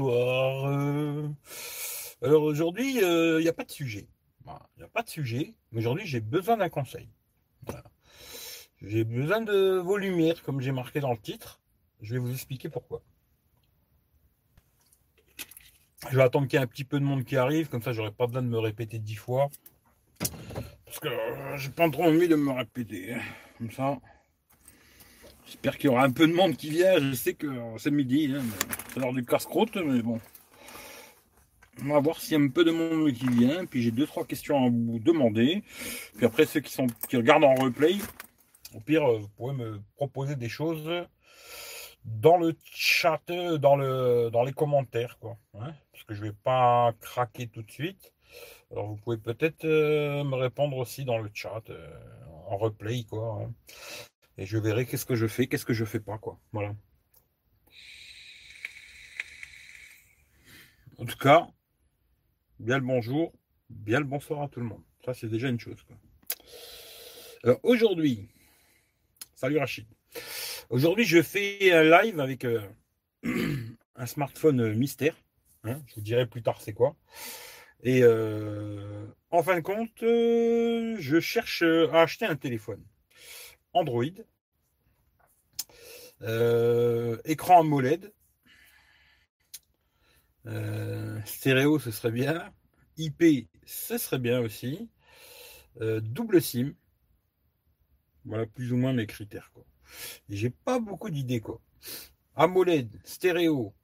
Euh. Alors aujourd'hui, il euh, n'y a pas de sujet. Il n'y a pas de sujet. Aujourd'hui, j'ai besoin d'un conseil. J'ai besoin de vos lumières, comme j'ai marqué dans le titre. Je vais vous expliquer pourquoi. Je vais attendre qu'il y ait un petit peu de monde qui arrive, comme ça j'aurai pas besoin de me répéter dix fois. Parce que euh, j'ai pas trop envie de me répéter. Hein. Comme ça. J'espère qu'il y aura un peu de monde qui vient. Je sais que c'est midi, hein, c'est l'heure du casse-croûte, mais bon. On va voir s'il y a un peu de monde qui vient. Puis j'ai deux, trois questions à vous demander. Puis après, ceux qui, sont, qui regardent en replay, au pire, euh, vous pouvez me proposer des choses dans le chat, euh, dans, le, dans les commentaires, quoi. Hein, parce que je vais pas craquer tout de suite. Alors vous pouvez peut-être euh, me répondre aussi dans le chat, en replay, quoi. Hein. Et je verrai qu'est-ce que je fais, qu'est-ce que je fais pas, quoi. Voilà. En tout cas, bien le bonjour, bien le bonsoir à tout le monde. Ça, c'est déjà une chose. Aujourd'hui, salut Rachid. Aujourd'hui, je fais un live avec euh, un smartphone mystère. Hein. je vous dirai plus tard c'est quoi. Et euh, en fin de compte, euh, je cherche à acheter un téléphone Android, écran AMOLED, stéréo, ce serait bien. IP, ce serait bien aussi. double SIM. Voilà plus ou moins mes critères. J'ai pas beaucoup d'idées. AMOLED, stéréo,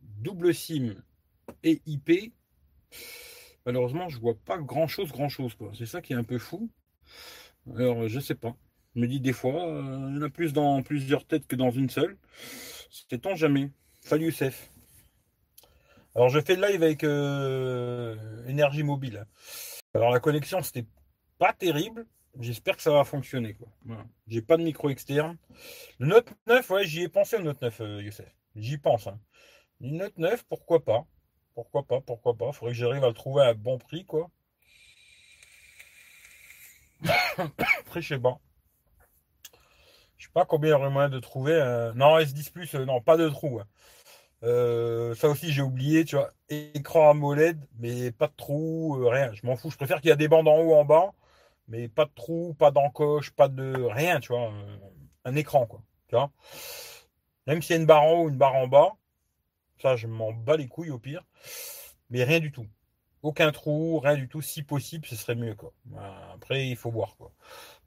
double SIM et IP. Malheureusement, je vois pas grand chose, grand chose. C'est ça qui est un peu fou. Alors, je sais pas. Je me dis des fois, euh, il y en a plus dans plusieurs têtes que dans une seule. C'était on jamais. Salut Youssef. Alors, je fais le live avec euh, énergie mobile. Alors, la connexion, c'était pas terrible. J'espère que ça va fonctionner. Quoi. J'ai pas de micro externe. Le Note 9, ouais, j'y ai pensé au Note 9, euh, Youssef. J'y pense. Hein. Le Note 9, pourquoi pas Pourquoi pas Pourquoi pas Faudrait que j'arrive à le trouver à bon prix, quoi. Très chez bas. Pas combien il y aurait moyen de trouver. Non, S10 Plus, euh, non, pas de trou. Hein. Euh, ça aussi, j'ai oublié, tu vois. Écran AMOLED, mais pas de trou, rien. Je m'en fous. Je préfère qu'il y a des bandes en haut, en bas mais pas de trou, pas d'encoche, pas de rien, tu vois, un, écran, quoi, tu vois. Même s'il y a une barre en haut, une barre en bas, ça, je m'en bats les couilles au pire, mais rien du tout. Aucun trou, rien du tout. Si possible, ce serait mieux, quoi. Après, il faut voir, quoi.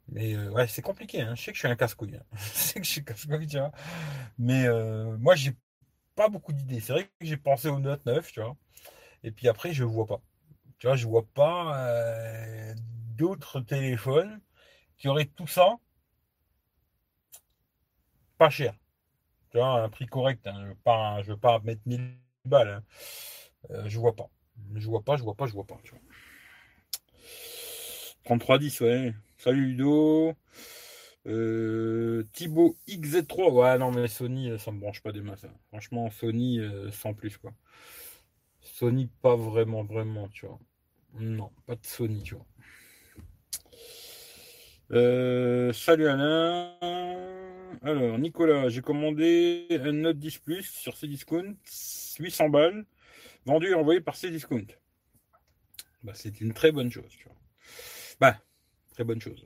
Mais euh, ouais, c'est compliqué. Hein. Je sais que je suis un casse-couille. Hein. je sais que je suis casse-couille, tu vois. Mais euh, moi, j'ai pas beaucoup d'idées. C'est vrai que j'ai pensé au Note 9, tu vois. Et puis après, je vois pas. Tu vois, je vois pas euh, d'autres téléphones qui auraient tout ça pas cher. Tu vois, un prix correct. Hein. Je ne veux, pas mettre 1000 balles. Euh, je vois pas. Je vois pas, je vois pas, je vois pas. 3310, ouais. Salut Ludo. Euh, Thibaut XZ3. Ouais, non, mais Sony, euh, ça me branche pas des masses. Hein. Franchement, Sony, sans plus, quoi. Sony, pas vraiment, vraiment, tu vois. Non, pas de Sony, tu vois. Euh, salut Alain. Alors, Nicolas, j'ai commandé un Note 10 Plus sur Cdiscount, 800 balles, vendu et envoyé par Cdiscount. Bah, c'est une très bonne chose, tu vois. Bah, très bonne chose.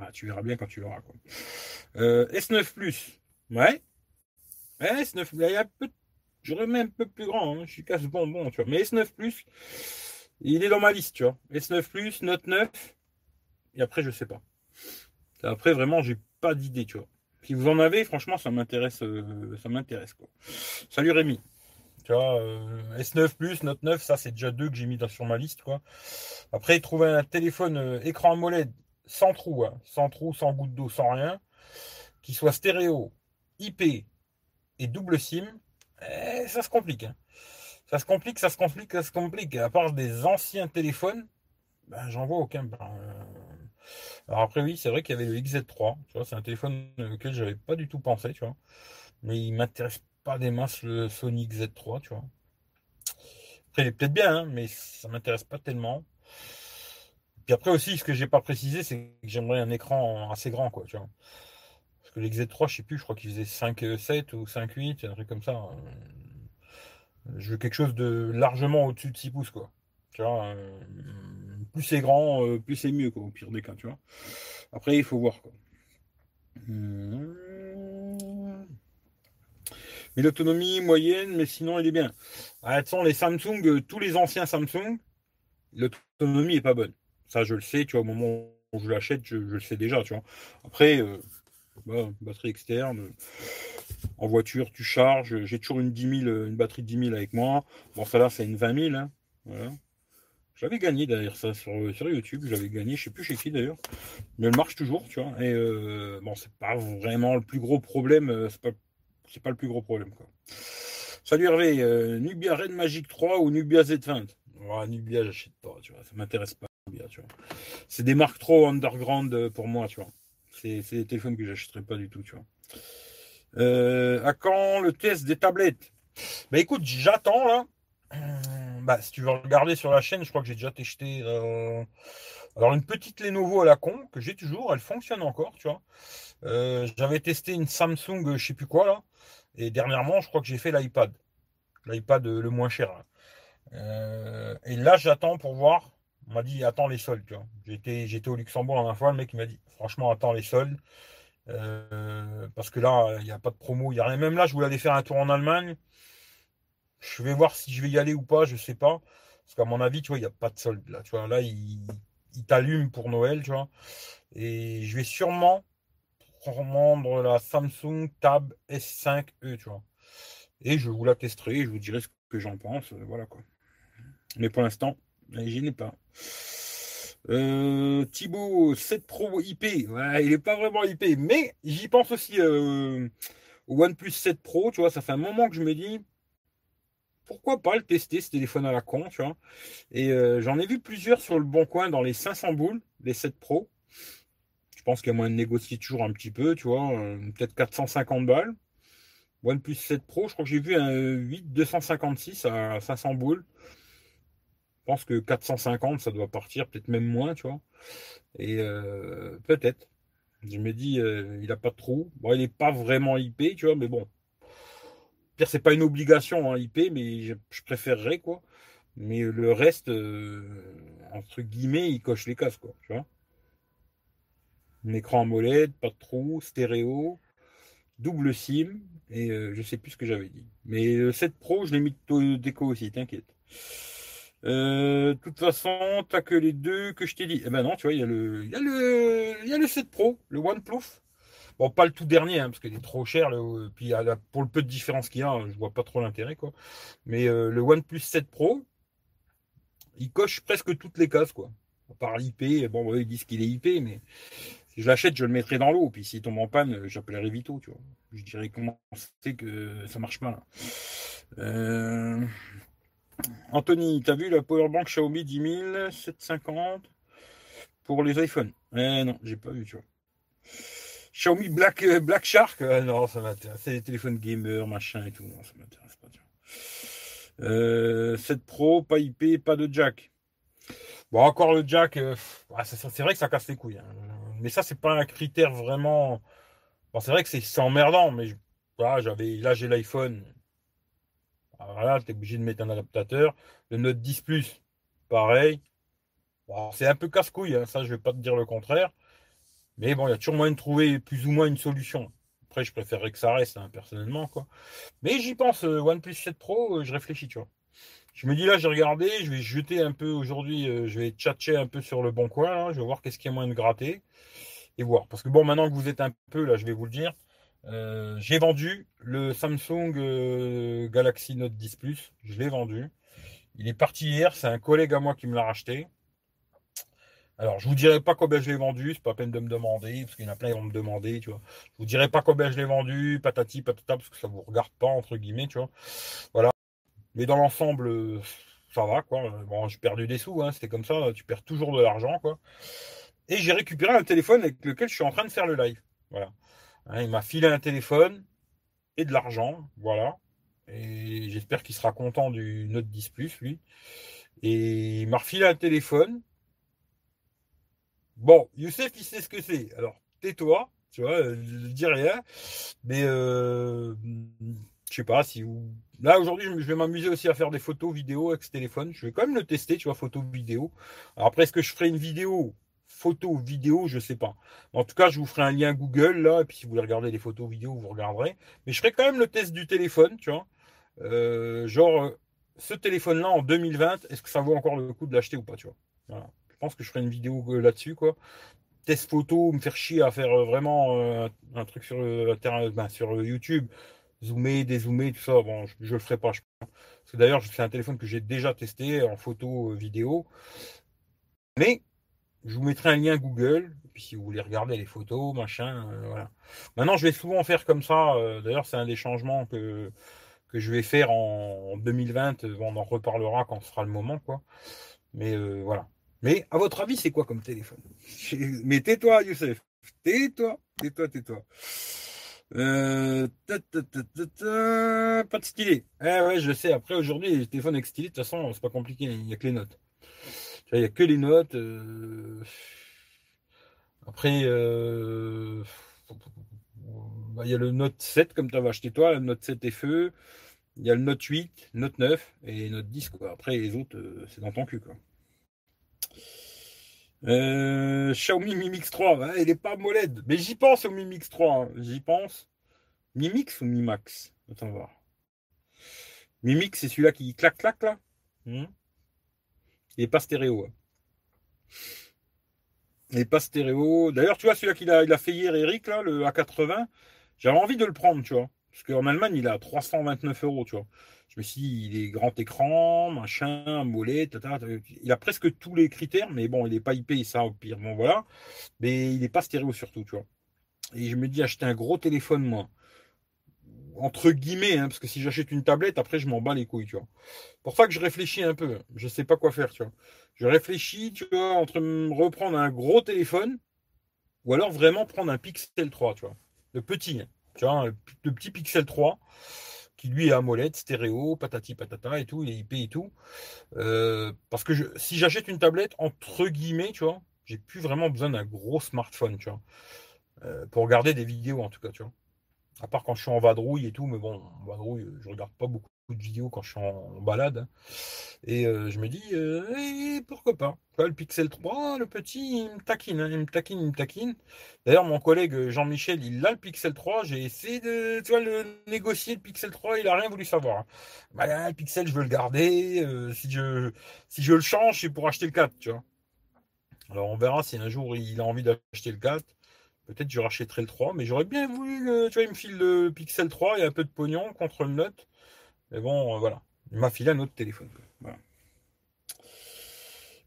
Euh, tu verras bien quand tu l'auras. Euh, S9 Plus, ouais. S9, il y a peu, j'aurais même un peu plus grand, hein. je suis casse bonbon, tu vois. Mais S9 Plus, il est dans ma liste, tu vois. S9 Plus, Note 9, et après, je sais pas. Après, vraiment, j'ai pas d'idée, tu vois. Si vous en avez, franchement, ça m'intéresse. Euh, ça m'intéresse, quoi. Salut Rémi. Tu vois, euh, S9 Plus, Note 9, ça, c'est déjà deux que j'ai mis sur ma liste, quoi. Après, trouver un téléphone euh, écran AMOLED sans trou, hein, sans trou, sans goutte d'eau, sans rien, qui soit stéréo, IP et double SIM, eh, ça se complique. Hein. Ça se complique, ça se complique, ça se complique. À part des anciens téléphones, ben, j'en vois aucun. Ben, alors après, oui, c'est vrai qu'il y avait le XZ3. Tu vois, c'est un téléphone auquel j'avais pas du tout pensé, tu vois. Mais il m'intéresse pas des masses le Sony XZ3, tu vois. Après, il est peut-être bien, hein, mais ça m'intéresse pas tellement. Puis après aussi, ce que j'ai pas précisé, c'est que j'aimerais un écran assez grand, quoi, tu vois. Parce que le XZ3, je sais plus, je crois qu'il faisait 5,7 ou 5,8, un truc comme ça. Je veux quelque chose de largement au-dessus de 6 pouces, quoi. Tu vois, euh, plus c'est grand, euh, plus c'est mieux, quoi, au pire des cas, tu vois. Après, il faut voir, quoi. Hmm. Mais l'autonomie moyenne, mais sinon, il est bien. Ah, les Samsung, euh, tous les anciens Samsung, l'autonomie est pas bonne. Ça, je le sais, tu vois, au moment où je l'achète, je, le sais déjà, tu vois. Après, bah, batterie externe, en voiture, tu charges. J'ai toujours une 10 une batterie de 10 000 avec moi. Bon, ça là, c'est une 20 000. Hein. J'avais gagné d'ailleurs ça sur, sur YouTube, j'avais gagné, je sais plus chez qui d'ailleurs, mais elle marche toujours, tu vois. Et euh, bon, c'est pas vraiment le plus gros problème, euh, c'est pas le plus gros problème quoi. Salut Hervé, euh, Nubia Red Magic 3 ou Nubia Z20 Nubia, j'achète pas, tu vois, ça m'intéresse pas. tu vois. C'est des marques trop underground pour moi, tu vois. C'est, des téléphones que j'achèterais pas du tout, tu vois. Euh, à quand le test des tablettes? Bah écoute, j'attends là. Bah, si tu veux regarder sur la chaîne, je crois que j'ai déjà testé. Euh, alors une petite Lenovo à la con que j'ai toujours, elle fonctionne encore, tu vois. Euh, j'avais testé une Samsung, je sais plus quoi là, et dernièrement, je crois que j'ai fait l'iPad, l'iPad le moins cher. et là, j'attends pour voir. On m'a dit attends les soldes. J'étais, au Luxembourg la dernière fois, le mec m'a dit franchement attends les soldes. Euh, parce que là, il n'y a pas de promo, il n'y a rien. Même là, je voulais aller faire un tour en Allemagne. Je vais voir si je vais y aller ou pas, je sais pas. Parce qu'à mon avis, tu vois, il n'y a pas de solde là. Tu vois, là, il, il t'allume pour Noël, tu vois. Et je vais sûrement prendre la Samsung Tab S5e, tu vois. Et je vous la testerai, je vous dirai ce que j'en pense. Euh, voilà quoi. Mais pour l'instant, je n'ai pas. Euh, Thibaut, 7 Pro IP. il n'est pas vraiment IP, mais j'y pense aussi euh, au OnePlus 7 Pro. Tu vois, ça fait un moment que je me dis pourquoi pas le tester ce téléphone à la con, tu vois. Et euh, j'en ai vu plusieurs sur le bon coin dans les 500 boules, les 7 Pro. Je pense qu'il y a moyen de négocier toujours un petit peu, tu vois, peut-être 450 balles. OnePlus 7 Pro, je crois que j'ai vu un 8 256 à 500 boules. Je pense que 450, ça doit partir, peut-être même moins, tu vois. Et euh, peut-être. Je me dis, euh, il n'a pas de trou. Bon, il n'est pas vraiment IP, tu vois, mais bon. Pire, c'est pas une obligation hein, IP, mais je, préférerais, quoi. Mais le reste, euh, entre guillemets, il coche les cases, quoi. Tu vois. Un écran AMOLED, pas de trou, stéréo, double SIM, et je sais plus ce que j'avais dit. Mais le 7 Pro, je l'ai mis de déco aussi, t'inquiète. Euh, de toute façon, t'as que les deux que je t'ai dit. Eh ben non, tu vois, il y a le, y y a le 7 Pro, le OnePlus. Bon, pas le tout dernier, hein, parce qu'il est trop cher. Puis pour le peu de différence qu'il y a, je vois pas trop l'intérêt, quoi. Mais euh, le OnePlus 7 Pro, il coche presque toutes les cases, quoi. Par l'IP, bon, ils disent qu'il est IP, mais si je l'achète, je le mettrai dans l'eau. Puis s'il tombe en panne, j'appellerai Vito, tu vois. Je dirais comment c'est que ça marche pas. Euh, Anthony, t'as vu la powerbank Xiaomi 10750 pour les iPhones? Eh non, j'ai pas vu, tu vois. Xiaomi Black, euh, Black Shark? Euh, Non, ça m'intéresse. C'est des téléphones gamer, machin et tout. Non, ça m'intéresse pas, tu vois. Euh, 7 Pro, pas IP, pas de jack. Bon, encore le jack, euh, c'est vrai que ça casse les couilles. Hein. Mais ça, c'est pas un critère vraiment. Bon, c'est vrai que c'est emmerdant, mais j'avais, là, j'ai l'iPhone voilà, tu es obligé de mettre un adaptateur. Le Note 10 Plus, pareil. c'est un peu casse-couille, hein, ça je vais pas te dire le contraire. Mais bon, il y a toujours moyen de trouver plus ou moins une solution. Après, je préférerais que ça reste, hein, personnellement. Quoi. Mais j'y pense, euh, OnePlus 7 Pro, euh, je réfléchis, tu vois. Je me dis là, j'ai regardé, je vais jeter un peu aujourd'hui, euh, je vais tchatcher un peu sur le bon coin, je vais voir qu'est-ce qu'il y a moyen de gratter et voir. Parce que bon, maintenant que vous êtes un peu là, je vais vous le dire, euh, j'ai vendu le Samsung euh, Galaxy Note 10 Plus. Je l'ai vendu. Il est parti hier. C'est un collègue à moi qui me l'a racheté. Alors, je vous dirai pas combien je l'ai vendu. C'est pas peine de me demander parce qu'il y en a plein qui vont me demander. Tu vois. Je vous dirai pas combien je l'ai vendu, patati patata parce que ça vous regarde pas entre guillemets. Tu vois. Voilà. Mais dans l'ensemble, ça va quoi. Bon, j'ai perdu des sous. Hein. C'était comme ça. Tu perds toujours de l'argent quoi. Et j'ai récupéré un téléphone avec lequel je suis en train de faire le live. Voilà. Hein, il m'a filé un téléphone et de l'argent, voilà. Et j'espère qu'il sera content du Note 10 Plus, lui. Et il m'a refilé un téléphone. Bon, Youssef, il sait ce que c'est. Alors, tais-toi, tu vois, ne dis rien. Mais, euh, je sais pas si vous. Là, aujourd'hui, je vais m'amuser aussi à faire des photos, vidéos avec ce téléphone. Je vais quand même le tester, tu vois, photo, vidéo. Après, est-ce que je ferai une vidéo photo, vidéo, je sais pas. En tout cas, je vous ferai un lien Google là, et puis si vous voulez regarder les photos, vidéos, vous regarderez. Mais je ferai quand même le test du téléphone, tu vois. Euh, genre, ce téléphone-là en 2020, est-ce que ça vaut encore le coup de l'acheter ou pas, tu vois? Je pense que je ferai une vidéo euh, là-dessus, quoi. Test photo, me faire chier à faire euh, vraiment un truc sur ben, sur YouTube, zoomer, dézoomer, tout ça. Bon, je, je le ferai pas. Je. Parce que d'ailleurs, c'est un téléphone que j'ai déjà testé en photo, vidéo. Mais je vous mettrai un lien Google, puis si vous voulez regarder les photos, machin, euh, voilà. Maintenant, je vais souvent faire comme ça. Euh, d'ailleurs, c'est un des changements que, que je vais faire en 2020. On en reparlera quand ce sera le moment, quoi. Mais euh, voilà. Mais à votre avis, c'est quoi comme téléphone? Mais tais-toi, Youssef. Tais-toi, tais-toi, tais-toi. Euh, pas de stylet. Eh ouais, je sais. Après, aujourd'hui, les téléphones avec stylet, de toute façon, c'est pas compliqué. Il n'y a que les notes. Il n'y a que les notes. Euh, après, euh, bah, il y a le Note 7 comme tu avais acheté toi, le Note 7 FE. Il y a le Note 8, Note 9 et Note 10. Quoi. Après, les autres, c'est dans ton cul. Xiaomi Mi Mix 3, il n'est pas moled. Mais j'y pense au Mi Mix 3. Hein. J'y pense. Mi Mix ou Mi Max? Attends voir. Mi Mix, c'est celui-là qui clac clac là? Hmm? Il n'est pas stéréo. Hein. Il n'est pas stéréo. D'ailleurs, tu vois, celui-là qu'il a, il a fait hier, Eric, là, le A80, j'avais envie de le prendre, tu vois. Parce qu'en Allemagne, il a 329 euros, tu vois. Je me suis dit, il est grand écran, machin, mollet, tata, il a presque tous les critères, mais bon, il n'est pas IP, ça, au pire, bon, voilà. Mais il n'est pas stéréo surtout, tu vois. Et je me dis, acheter un gros téléphone, moi, entre guillemets, hein, parce que si j'achète une tablette, après je m'en bats les couilles, tu vois. Pour ça que je réfléchis un peu. Je sais pas quoi faire, tu vois. Je réfléchis, tu vois, entre reprendre un gros téléphone ou alors vraiment prendre un Pixel 3, tu vois. Le petit, hein. tu vois, le petit Pixel 3 qui lui est AMOLED, stéréo, patati patata et tout, il est IP et tout. Euh, parce que je, si j'achète une tablette, entre guillemets, tu vois, j'ai plus vraiment besoin d'un gros smartphone, tu vois. Euh, pour regarder des vidéos en tout cas, tu vois. À part quand je suis en vadrouille et tout, mais bon, en vadrouille, je regarde pas beaucoup de vidéos quand je suis en, balade. Hein. Et euh, je me dis, euh, pourquoi pas Le Pixel 3, le petit, il me taquine, hein, il me taquine, il me taquine. D'ailleurs, mon collègue Jean-Michel, il a le Pixel 3. J'ai essayé de tu vois, le négocier, le Pixel 3, il a rien voulu savoir. Hein. Bah, le Pixel, je veux le garder. Euh, si, je, si je le change, c'est pour acheter le 4, tu vois. Alors, on verra si un jour il a envie d'acheter le 4. Peut-être je rachèterai le 3, mais j'aurais bien voulu, tu vois, il me file le Pixel 3 et un peu de pognon contre le Note. Mais bon, euh, voilà. Il m'a filé un autre téléphone.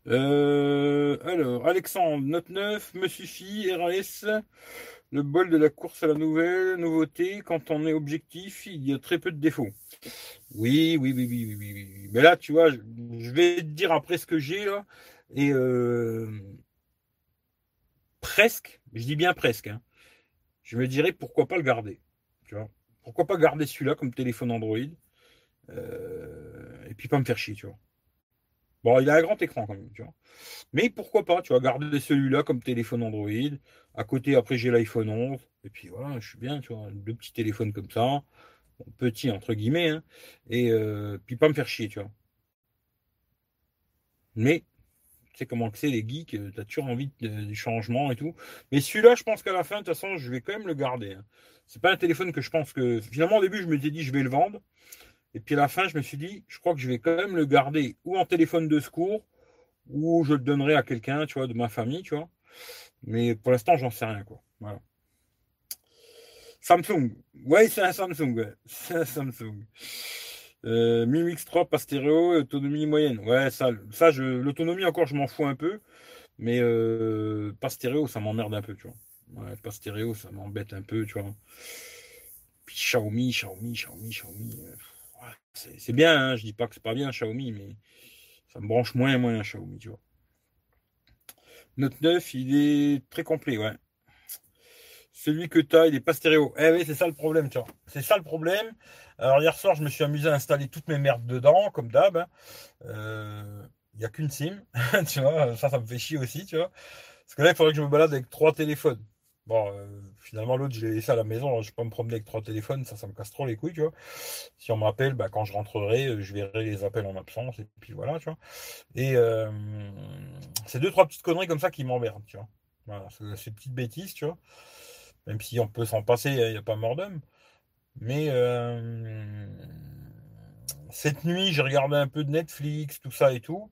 Euh, alors, Alexandre, Note 9 me suffit, RAS, le bol de la course à la nouvelle, nouveauté, quand on est objectif, il y a très peu de défauts. Oui, oui, oui, oui, oui, oui. Mais là, tu vois, je vais te dire après ce que j'ai là, et euh, presque, je dis bien presque, hein. je me dirais pourquoi pas le garder. Pourquoi pas garder celui-là comme téléphone Android et puis pas me faire chier, tu vois. Bon, il a un grand écran quand même, tu vois. Mais pourquoi pas, tu vois, garder celui-là comme téléphone Android. À côté, après, j'ai l'iPhone 11. Et puis voilà, je suis bien, tu vois, deux petits téléphones comme ça. petit entre guillemets. Hein, et euh, puis pas me faire chier, tu vois. Mais sais comment que c'est les geeks, euh, tu as toujours envie du changement et tout. Mais celui-là, je pense qu'à la fin, de toute façon, je vais quand même le garder. Hein. C'est pas un téléphone que je pense que. Finalement, au début, je me suis dit, je vais le vendre. Et puis à la fin, je me suis dit, je crois que je vais quand même le garder ou en téléphone de secours, ou je le donnerai à quelqu'un, tu vois, de ma famille, tu vois. Mais pour l'instant, j'en sais rien, quoi. Voilà. Samsung. Ouais, c'est un Samsung, ouais. C'est un Samsung. Euh, Mi Mix 3 pas stéréo, autonomie moyenne. Ouais, ça, ça l'autonomie encore, je m'en fous un peu. Mais euh, pas stéréo, ça m'emmerde un peu, tu vois. Ouais, pas stéréo, ça m'embête un peu, tu vois. Puis Xiaomi, Xiaomi, Xiaomi, Xiaomi. Euh, c'est bien, hein, je dis pas que c'est pas bien Xiaomi, mais ça me branche moins et moins Xiaomi, tu vois. Note 9, il est très complet, ouais. Celui que tu as, il n'est pas stéréo. Eh oui, c'est ça le problème, tu vois. C'est ça le problème. Alors hier soir, je me suis amusé à installer toutes mes merdes dedans, comme d'hab. Hein. Euh, il n'y a qu'une SIM, tu vois. Ça, ça me fait chier aussi, tu vois. Parce que là, il faudrait que je me balade avec trois téléphones. Bon, euh, finalement, l'autre, je l'ai laissé à la maison. Je ne vais pas me promener avec trois téléphones, ça, ça me casse trop les couilles, tu vois. Si on m'appelle, bah, quand je rentrerai, euh, je verrai les appels en absence, et puis voilà, tu vois. Et euh, c'est deux, trois petites conneries comme ça qui m'emmerdent, tu vois. Voilà, ces petites bêtises, tu vois. Même si on peut s'en passer, il n'y a pas mort d'homme. Mais cette nuit, j'ai regardé un peu de Netflix, tout ça et tout.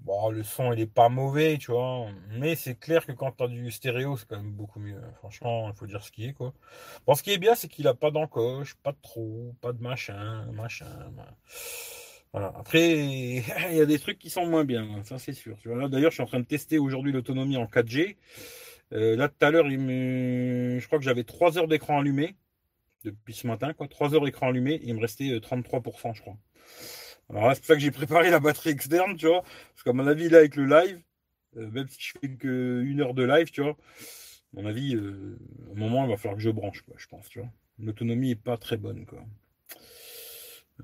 Bon, le son, il est pas mauvais, tu vois. Mais c'est clair que quand tu as du stéréo, c'est quand même beaucoup mieux. Franchement, il faut dire ce qui est, quoi. Bon, ce qui est bien, c'est qu'il a pas d'encoche, pas de trou, pas de machin, machin. Voilà. Après, il y a des trucs qui sont moins bien, hein, ça c'est sûr. Tu d'ailleurs, je suis en train de tester aujourd'hui l'autonomie en 4G. Euh, là, tout à l'heure, je crois que j'avais 3 heures d'écran allumé depuis ce matin, quoi. 3 heures d'écran allumé, il me restait 33%, euh, je crois. Alors c'est pour ça que j'ai préparé la batterie externe, tu vois. Parce qu'à mon avis, là, avec le live, euh, même si je fais qu'une heure de live, tu vois, à mon avis, euh, à un moment, il va falloir que je branche, quoi, je pense, tu vois. L'autonomie n'est pas très bonne, quoi.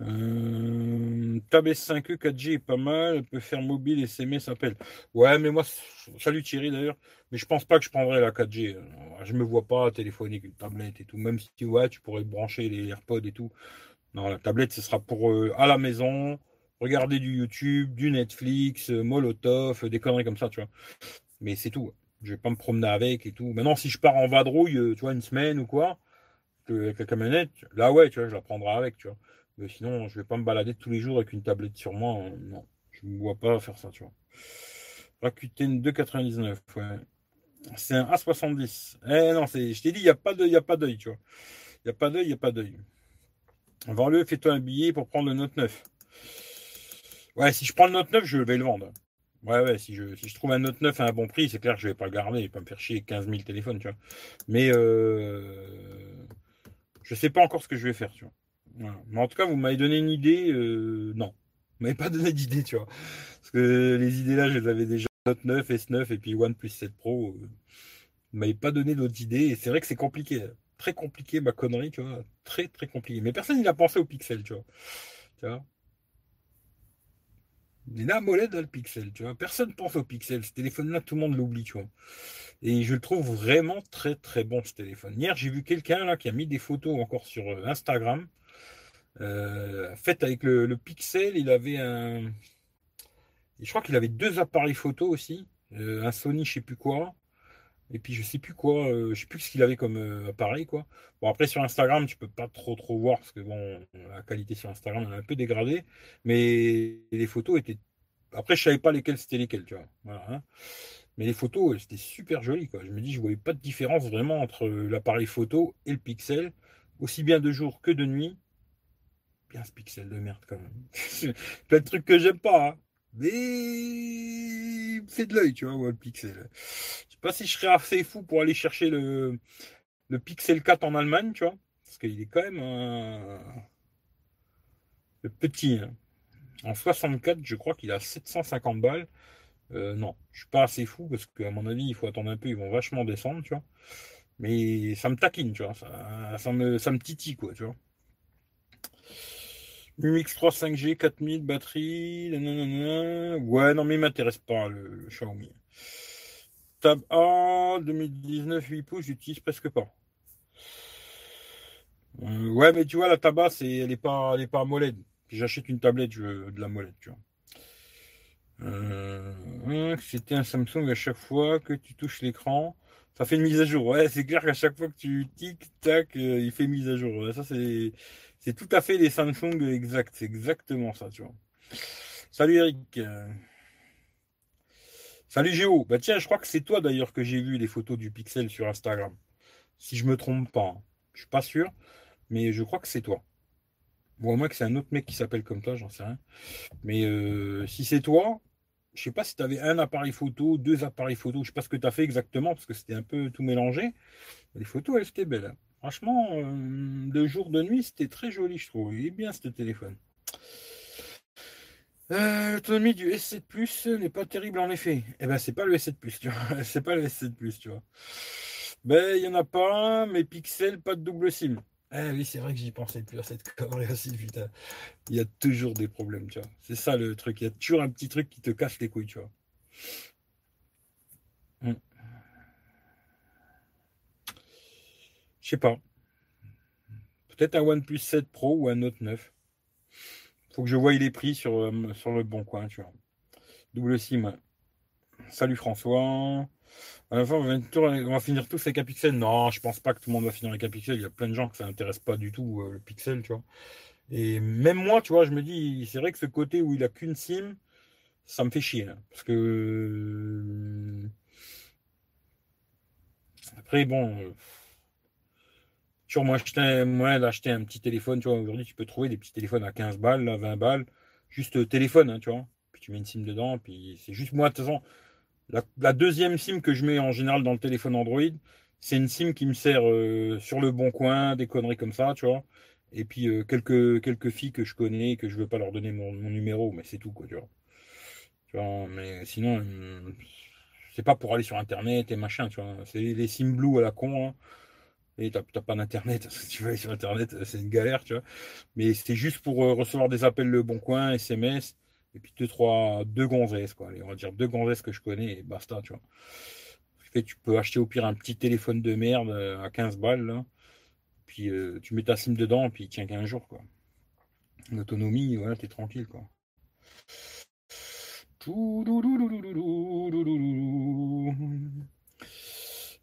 Euh, Tab S5e 4G est pas mal, elle peut faire mobile, SMS, appel. Ouais, mais moi, salut Thierry d'ailleurs, mais je pense pas que je prendrais la 4G. Je me vois pas téléphoner avec une tablette et tout, même si ouais, tu pourrais brancher les AirPods et tout. Non, la tablette, ce sera pour euh, à la maison, regarder du YouTube, du Netflix, euh, Molotov, euh, des conneries comme ça, tu vois. Mais c'est tout. Je vais pas me promener avec et tout. Maintenant, si je pars en vadrouille, tu vois, une semaine ou quoi, avec la camionnette, là, ouais, tu vois, je la prendrai avec, tu vois. Mais sinon, je vais pas me balader tous les jours avec une tablette sur moi. Hein. non, je ne vois pas faire ça, tu vois. Rakuten 2,99, ouais. C'est un A70. Eh non, je t'ai dit, il n'y a pas d'œil, tu vois. Il n'y a pas d'œil, il n'y a pas d'œil. Vends-le, fais-toi un billet pour prendre le Note 9. Ouais, si je prends le Note 9, je vais le vendre. Ouais, ouais, si je, si je trouve un Note 9 à un bon prix, c'est clair que je vais pas le garder et pas me faire chier 15 000 téléphones, tu vois. Mais euh, je sais pas encore ce que je vais faire, tu vois. Mais en tout cas, vous m'avez donné une idée. Euh, non, vous m'avez pas donné d'idée, tu vois. Parce que les idées là, je les avais déjà. Note 9, S9 et puis OnePlus 7 Pro. Euh, vous m'avez pas donné d'autres idées et c'est vrai que c'est compliqué très compliqué ma connerie, tu vois. Très très compliqué. Mais personne n'a pensé au pixel, tu vois. Tu vois. Il a mollet dans le pixel, tu vois. Personne pense au pixel. Ce téléphone-là, tout le monde l'oublie, tu vois. Et je le trouve vraiment très très bon ce téléphone. Hier, j'ai vu quelqu'un là qui a mis des photos encore sur euh, Instagram. Euh, faites avec le, pixel, il avait un. je crois qu'il avait deux appareils photo aussi. Euh, un Sony, je sais plus quoi. Et puis je sais plus quoi, euh, je sais plus ce qu'il avait comme euh, appareil quoi. Bon après sur Instagram tu peux pas trop trop voir parce que bon la qualité sur Instagram elle est un peu dégradée, mais les photos étaient. Après je savais pas lesquelles c'était lesquelles tu vois. Voilà, hein. Mais les photos c'était super joli quoi. Je me dis je voyais pas de différence vraiment entre l'appareil photo et le pixel, aussi bien de jour que de nuit. Bien ce pixel de merde quand même. Plein de trucs que j'aime pas. Hein. Mais c'est de l'œil, tu vois, le Pixel. Je sais pas si je serais assez fou pour aller chercher le, le Pixel 4 en Allemagne, tu vois. Parce qu'il est quand même le petit. Hein. En 64, je crois qu'il a 750 balles. Euh, non, je suis pas assez fou parce qu'à mon avis, il faut attendre un peu, ils vont vachement descendre, tu vois. Mais ça me taquine, tu vois. Ça, ça, me, ça me titille, quoi, tu vois. MX3 5G, 4000 batterie. Ouais, non, mais il m'intéresse pas le, Xiaomi. Tab A 2019 8 pouces, j'utilise presque pas. Euh, ouais, mais tu vois, la tabac, c'est, elle est pas, elle est pas j'achète une tablette, je veux de la molette, tu vois. Euh, c'était un Samsung à chaque fois que tu touches l'écran, ça fait une mise à jour. Ouais, c'est clair qu'à chaque fois que tu tic tac, euh, il fait mise à jour. ça c'est c'est tout à fait les Samsung exact. C'est exactement ça, tu vois. Salut Eric. Salut Géo. Bah tiens, je crois que c'est toi d'ailleurs que j'ai vu les photos du Pixel sur Instagram. Si je me trompe pas. Hein. Je suis pas sûr, mais je crois que c'est toi. Bon, moi que c'est un autre mec qui s'appelle comme toi, j'en sais rien. Mais euh, si c'est toi, je sais pas si tu avais un appareil photo, deux appareils photo, je sais pas ce que tu as fait exactement, parce que c'était un peu tout mélangé. Les photos, elles étaient belles. Hein. Franchement, euh, de jour, de nuit, c'était très joli, je trouve. Il est bien ce téléphone. Euh, l'autonomie du S7 Plus n'est pas terrible en effet. Eh ben, c'est pas le S7 Plus, tu vois. c'est pas le S7 Plus, tu vois. Ben, il y en a pas un, mais pas de double SIM. Eh oui, c'est vrai que j'y pensais plus à cette connerie aussi, putain. Il y a toujours des problèmes, tu vois. C'est ça le truc. Il y a toujours un petit truc qui te casse les couilles, tu vois. Je sais pas. Peut-être un OnePlus 7 Pro ou un Note 9. Faut que je voie les prix sur, euh, sur le bon coin, tu vois. Double SIM. Salut François. On va, finir tous avec un pixel. Non, je pense pas que tout le monde va finir avec un pixel. Il y a plein de gens que ça n'intéresse pas du tout euh, le pixel. Et même moi, tu vois, je me dis, c'est vrai que ce côté où il a qu'une SIM, ça me fait chier. Parce que. Euh, après, bon. Sur moi, moi d'acheter un petit téléphone, tu vois, aujourd'hui, tu peux trouver des petits téléphones à 15 balles, à 20 balles, juste euh, téléphone, hein, tu vois. Puis tu mets une SIM dedans, puis c'est juste moi, de toute façon, la, deuxième SIM que je mets en général dans le téléphone Android, c'est une SIM qui me sert euh, sur le bon coin, des conneries comme ça, tu vois. Et puis euh, quelques, quelques filles que je connais, que je veux pas leur donner mon, numéro, mais c'est tout, quoi, tu vois. Mais sinon, c'est pas pour aller sur Internet et machin, tu vois. C'est les SIM Blue à la con, hein et tu n'as pas d'internet, si tu vas aller sur internet, c'est une galère, tu vois. Mais c'était juste pour euh, recevoir des appels Le Bon Coin, SMS, et puis deux, trois, deux gonzesses, quoi. on va dire deux gonzesses que je connais, et basta, tu vois. Fait, tu peux acheter au pire un petit téléphone de merde euh, à 15 balles. Puis euh, tu mets ta SIM dedans, puis il tient 15 jours, quoi. L'autonomie, voilà, t'es tranquille, quoi.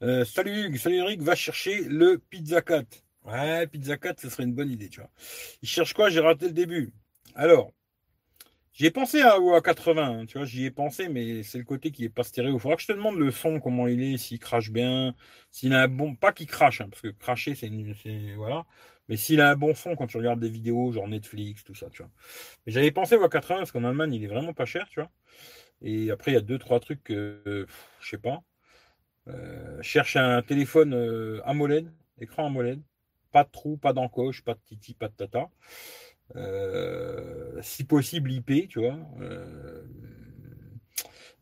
Euh, salut, salut Eric, va chercher le Pizza 4. Ouais, Pizza 4, ce serait une bonne idée, tu vois. Il cherche quoi? J'ai raté le début. Alors, j'y ai pensé à, à 80, hein, tu vois, j'y ai pensé, mais c'est le côté qui est pas stéréo. Il faudra que je te demande le son, comment il est, s'il crache bien, s'il a un bon. Pas qu'il crache, hein, parce que cracher, c'est une. Voilà. Mais s'il a un bon son quand tu regardes des vidéos, genre Netflix, tout ça, tu vois. Mais j'avais pensé au A80 parce qu'en Allemagne, il est vraiment pas cher, tu vois. Et après, il y a deux, trois trucs, je sais pas. Euh, cherche un téléphone euh, AMOLED, écran AMOLED, pas de trou, pas d'encoche, pas de titi, pas de tata. Euh, si possible IP, tu vois.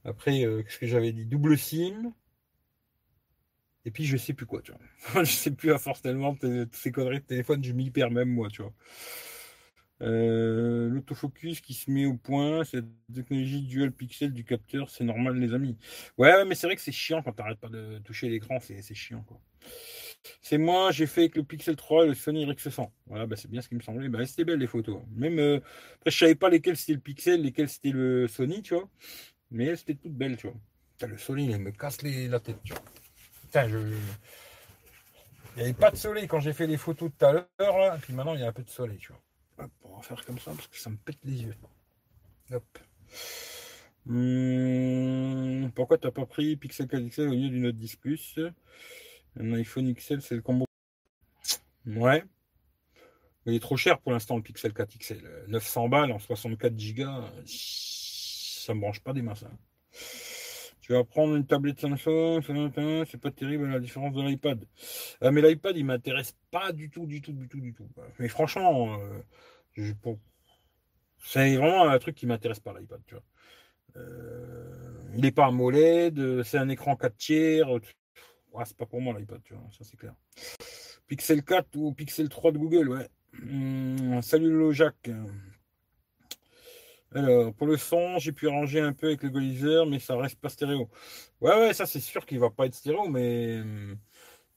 après, qu'est-ce que j'avais dit? Double SIM. Et puis je sais plus quoi, tu vois. je sais plus à force tellement ces conneries de téléphone, je m'y perds même moi, tu vois. Euh, l'autofocus qui se met au point, cette technologie dual pixel du capteur, c'est normal les amis. Ouais, mais c'est vrai que c'est chiant quand t'arrêtes pas de toucher l'écran, c'est chiant quoi. C'est moi, j'ai fait avec le Pixel 3 et le Sony RX100. Voilà, bah, c'est bien ce qui me semblait. Bah, c'était belle les photos. Même euh, je savais pas lesquelles c'était le Pixel, lesquelles c'était le Sony, tu vois. Mais c'était toutes belles, tu vois. le soleil, il me casse les, la tête, tu vois. Putain, je. Il n'y avait pas de soleil quand j'ai fait les photos tout à l'heure, puis maintenant il y a un peu de soleil, tu vois. On va faire comme ça parce que ça me pète les yeux. Hop. Hum, pourquoi t'as pas pris Pixel 4 XL au lieu du Note 10 Plus Un iPhone XL, c'est le combo. Ouais. Il est trop cher pour l'instant le Pixel 4 XL. 900 balles en 64 Go, ça me branche pas des masses. Hein. Tu vas prendre une tablette Samsung, c'est pas terrible la différence de l'iPad. Euh, mais l'iPad, il m'intéresse pas du tout, du tout, du tout, du tout. Mais franchement, euh, c'est vraiment un truc qui m'intéresse pas l'iPad, tu vois. Euh, il n'est pas AMOLED, c'est un écran 4 tiers. Ouais, c'est pas pour moi l'iPad, tu vois, ça c'est clair. Pixel 4 ou Pixel 3 de Google, ouais. Hum, salut le Jacques. Alors, pour le son, j'ai pu arranger un peu avec le l'équaliseur, mais ça reste pas stéréo. Ouais, ouais, ça c'est sûr qu'il va pas être stéréo, mais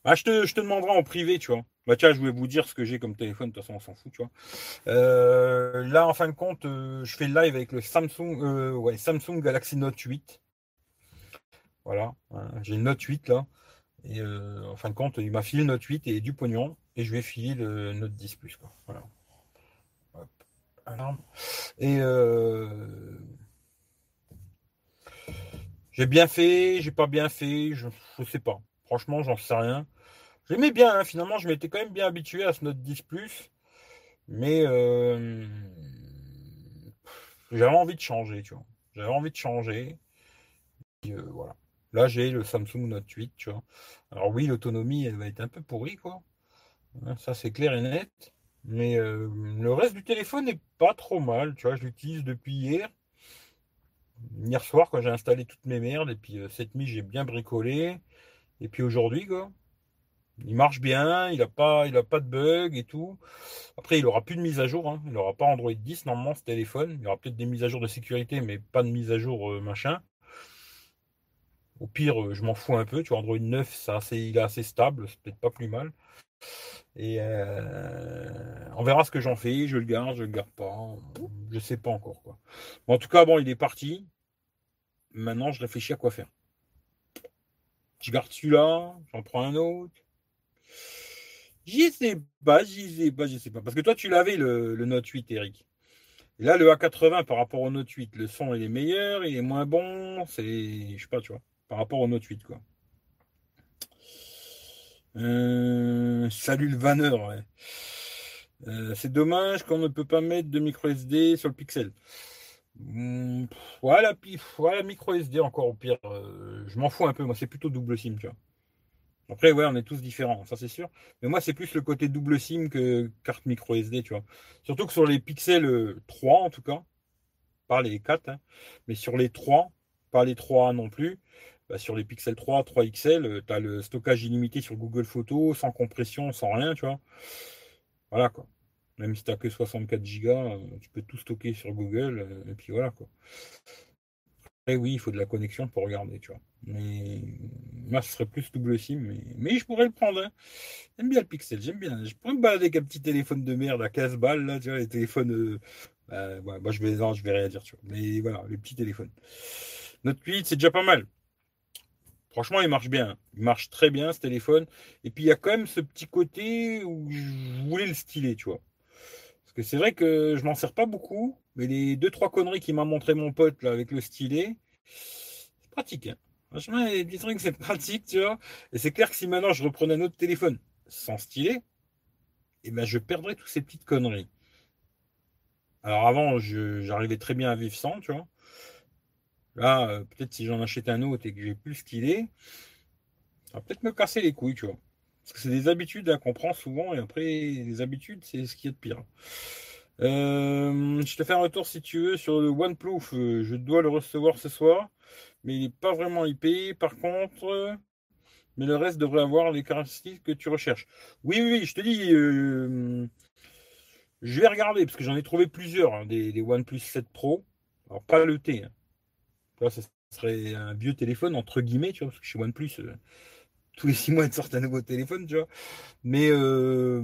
bah, je, te, demanderai en privé, tu vois. Bah tiens, je vais vous dire ce que j'ai comme téléphone, de toute façon on s'en fout, tu vois. Euh, là, en fin de compte, euh, je fais le live avec le Samsung, euh, ouais, Samsung Galaxy Note 8. Voilà, hein, j'ai le Note 8 là. Et en fin de compte, il m'a filé le Note 8 et du pognon, et je vais filer le Note 10 Plus. Quoi. Voilà. Et euh, j'ai bien fait, j'ai pas bien fait, je, sais pas. Franchement, j'en sais rien. J'aimais bien, hein, finalement, je m'étais quand même bien habitué à ce Note 10 Plus. Mais euh, j'avais envie de changer, tu vois. J'avais envie de changer. Euh, voilà. Là, j'ai le Samsung Note 8, tu vois. Alors oui, l'autonomie, elle va être un peu pourrie, quoi. Hein, ça, c'est clair et net. Mais euh, le reste du téléphone n'est pas trop mal. Tu vois, je l'utilise depuis hier. Hier soir, quand j'ai installé toutes mes merdes. Et puis euh, cette nuit, j'ai bien bricolé. Et puis aujourd'hui, quoi. Il marche bien, il n'a pas, pas de bug et tout. Après, il aura plus de mise à jour. Hein. Il n'aura pas Android 10 normalement ce téléphone. Il y aura peut-être des mises à jour de sécurité, mais pas de mise à jour euh, machin. Au pire, je m'en fous un peu. Tu vois, Android 9, ça, il est assez stable. C'est peut-être pas plus mal. Et euh, on verra ce que j'en fais. Je le garde, je le garde pas. Je sais pas encore quoi. en tout cas, bon, il est parti. Maintenant, je réfléchis à quoi faire. Je garde celui-là, j'en prends un autre. J'y sais pas, j'y sais pas, j'y sais pas. Parce que toi, tu l'avais le, Note 8, Eric. Là, le A80 par rapport au Note 8, le son il est meilleur, il est moins bon. C'est, je sais pas, tu vois, par rapport au Note 8, quoi. Euh, salut le vanneur. Euh, c'est dommage qu'on ne peut pas mettre de micro SD sur le Pixel. Hmm, voilà, voilà, micro SD encore au pire. Euh, je m'en fous un peu. Moi, c'est plutôt double SIM, tu vois. Après, ouais, on est tous différents, ça c'est sûr. Mais moi, c'est plus le côté double SIM que carte micro SD, tu vois. Surtout que sur les Pixel 3, en tout cas, pas les 4, hein, mais sur les 3, pas les 3 non plus, bah, sur les Pixel 3, 3 XL, tu as le stockage illimité sur Google Photos, sans compression, sans rien, tu vois. Voilà quoi. Même si tu n'as que 64 Go, euh, tu peux tout stocker sur Google, euh, et puis voilà quoi. Après, oui, il faut de la connexion pour regarder, tu vois. Mais moi, ce serait plus double SIM, mais, je pourrais le prendre. Hein. J'aime bien le Pixel, j'aime bien. Je pourrais me balader avec un petit téléphone de merde à 15 balles, là, tu vois, les téléphones. Euh, bah, bah, je vais, non, je vais rien dire, tu vois. Mais voilà, les petits téléphones. Notre 8, c'est déjà pas mal. Franchement, il marche bien. Il marche très bien, ce téléphone. Et puis, il y a quand même ce petit côté où je voulais le styler, tu vois. Parce que c'est vrai que je m'en sers pas beaucoup, mais les deux, trois conneries qu'il m'a montré mon pote là, avec le stylet, c'est pratique. Hein. Franchement, a des trucs, c'est pratique, tu vois. Et c'est clair que si maintenant je reprenais un autre téléphone sans stylet, eh ben, je perdrais toutes ces petites conneries. Alors avant, j'arrivais très bien à vivre sans, tu vois. Là, euh, peut-être si j'en achète un autre et que j'ai plus ce qu'il est, ça va peut-être me casser les couilles, tu vois. Parce que c'est des habitudes qu'on prend souvent et après, les habitudes, c'est ce qui est de pire. Euh, je te fais un retour si tu veux sur le OnePlus. Euh, je dois le recevoir ce soir, mais il n'est pas vraiment IP. Par contre, mais le reste devrait avoir les caractéristiques que tu recherches. Oui, oui, oui je te dis, je vais regarder parce que j'en ai trouvé plusieurs, hein, des, OnePlus 7 Pro. Alors, pas le T. Hein ça serait un vieux téléphone, entre guillemets, tu vois, parce que chez OnePlus, euh, tous les six mois, ils sortent un nouveau téléphone, tu vois. Mais euh,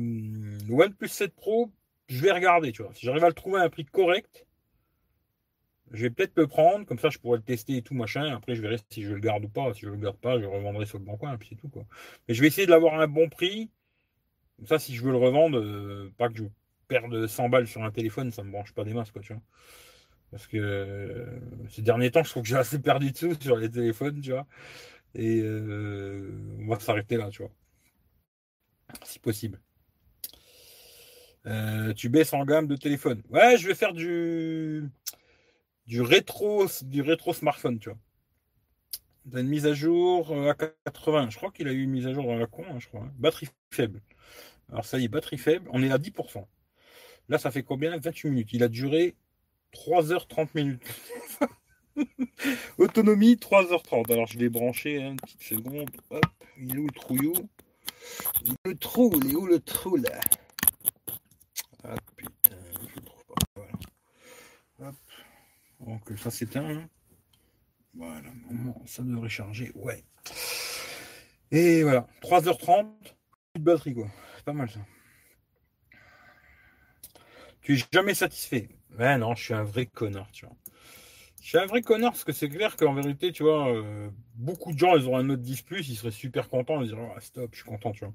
OnePlus 7 Pro, je vais regarder, tu vois. Si j'arrive à le trouver à un prix correct, je vais peut-être le prendre, comme ça je pourrais le tester et tout, machin. Après, je verrai si je le garde ou pas. Si je le garde pas, je le revendrai sur le bon coin, puis c'est tout, quoi. Mais je vais essayer de l'avoir à un bon prix. Comme ça, si je veux le revendre, euh, pas que je perde 100 balles sur un téléphone, ça me branche pas des masses, quoi, tu vois. Parce que euh, ces derniers temps, je trouve que j'ai assez perdu de sous sur les téléphones, tu vois. Et euh, on va s'arrêter là, tu vois. Si possible. Euh, tu baisses en gamme de téléphone. Ouais, je vais faire du du rétro du rétro smartphone, tu vois. une mise à jour à 80. Je crois qu'il a eu une mise à jour dans la con, hein, je crois. Hein. Batterie faible. Alors ça y est, batterie faible. On est à 10%. Là, ça fait combien? 28 minutes. Il a duré 3h30 minutes. Autonomie 3h30. Alors je vais brancher une petite seconde. Hop, il est où le trouillou Le trou, il est où le trou là Ah putain, je trouve pas. Voilà. Hop. Donc ça s'éteint. Hein. Voilà, ça devrait charger. Ouais. Et voilà, 3h30, de batterie quoi. C'est pas mal ça. Tu es jamais satisfait. Ouais, non, je suis un vrai connard, tu vois. Je suis un vrai connard parce que c'est clair qu'en vérité, tu vois, euh, beaucoup de gens, ils ont un autre 10 plus, ils seraient super contents, ils diraient, ah, stop, je suis content, tu vois.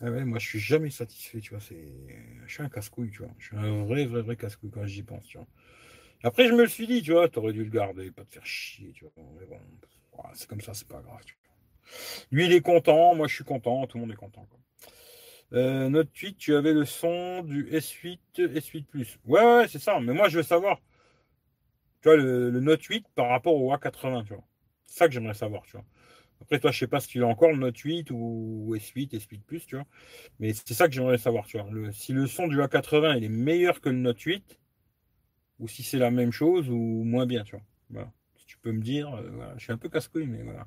Ah ouais, moi, je suis jamais satisfait, tu vois. Je suis un casse-couille, tu vois. Je suis un vrai, vrai, vrai casse-couille quand j'y pense, tu vois. Après, je me le suis dit, tu vois, t'aurais dû le garder, pas te faire chier, tu vois. Mais bon, c'est comme ça, c'est pas grave, tu vois. Lui, il est content, moi, je suis content, tout le monde est content, quoi. Euh, Note 8, tu avais le son du S8, S8 Plus. Ouais, ouais, c'est ça. Mais moi, je veux savoir, tu vois, le, Note 8 par rapport au A80, tu vois. C'est ça que j'aimerais savoir, tu vois. Après, toi, je sais pas si tu as encore le Note 8 ou S8, S8 Plus, tu vois. Mais c'est ça que j'aimerais savoir, tu vois. si le son du A80, il est meilleur que le Note 8, ou si c'est la même chose, ou moins bien, tu vois. Voilà. Si tu peux me dire, euh, je suis un peu casse-couille, mais voilà.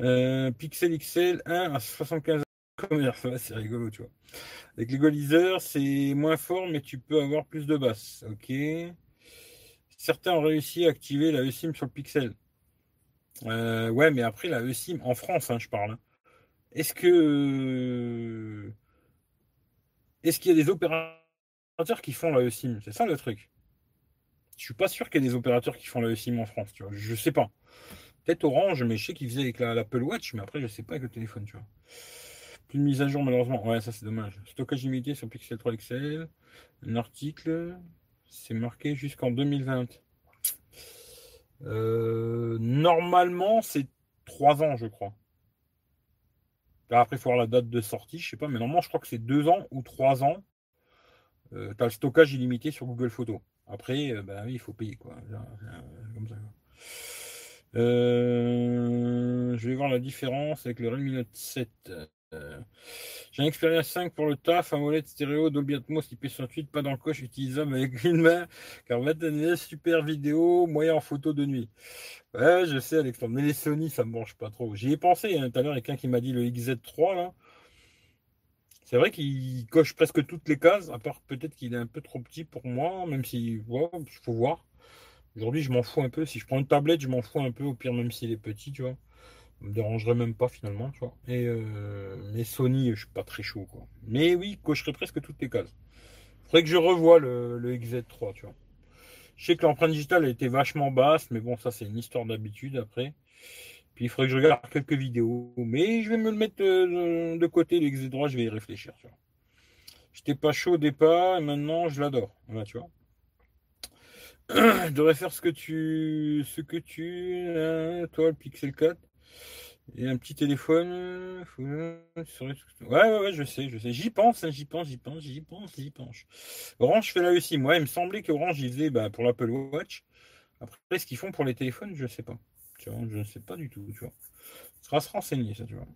Euh, Pixel XL 1 à 75 c'est rigolo, tu vois. Avec l'égaliseur, c'est moins fort, mais tu peux avoir plus de basses. Ok. Certains ont réussi à activer la eSIM sur le Pixel. Euh, ouais, mais après, la eSIM, en France, hein, je parle. Hein. est-ce que est-ce qu'il y a des opérateurs qui font la eSIM? C'est ça le truc. Je suis pas sûr qu'il y ait des opérateurs qui font la eSIM en France, tu vois. Je sais pas. Peut-être Orange, mais je sais qu'ils faisaient avec l'Apple Watch, mais après je sais pas avec le téléphone, tu vois. Plus de mise à jour malheureusement. Ouais, ça c'est dommage. Stockage limité sur Pixel 3 XL. Un article, c'est marqué jusqu'en 2020. Euh, normalement, c'est 3 ans, je crois. Après, il faut voir la date de sortie, je sais pas, mais normalement, je crois que c'est 2 ans ou 3 ans. Euh, tu as le stockage illimité sur Google Photos. Après, euh, bah, il faut payer, quoi. Comme ça, je vais voir la différence avec le Redmi Note 7. Euh, j'ai un Xperia 5 pour le taf, AMOLED stéréo, Dolby Atmos IP68, pas d'encoche, utilisable avec une main, car 21 super vidéo, moyen en photo de nuit. Ouais, je sais, Alexandre, mais les Sony, ça me branche pas trop. J'y ai pensé hein, tout à l'heure, quelqu'un qui m'a dit le XZ3, là. C'est vrai qu'il coche presque toutes les cases, à part peut-être qu'il est un peu trop petit pour moi, même si, il faut voir. Aujourd'hui, je m'en fous un peu. Si je prends une tablette, je m'en fous un peu, au pire, même s'il est petit, tu vois me dérangerait même pas finalement, tu vois. Et euh, mais Sony, je suis pas très chaud, quoi. Mais oui, cocherait presque toutes les cases. Faudrait que je revoie le, XZ3, tu vois. Je sais que l'empreinte digitale a été vachement basse, mais bon, ça c'est une histoire d'habitude après. Puis il faudrait que je regarde quelques vidéos, mais je vais me le mettre euh, de, côté, le XZ3, je vais y réfléchir, tu vois. J'étais pas chaud au départ, et maintenant je l'adore, tu vois. Je devrais faire ce que tu, ce que tu, hein, toi, le Pixel 4. Et un petit téléphone. Ouais, ouais, ouais, je sais, je sais. J'y pense, hein, j'y pense, j'y pense, j'y pense, j'y pense. Orange fait là aussi. Moi, il me semblait qu'Orange, ils faisaient bah, pour l'Apple Watch. Après, ce qu'ils font pour les téléphones, je ne sais pas. Tu vois, je ne sais pas du tout, tu vois. Ça va se renseigner, ça, tu vois.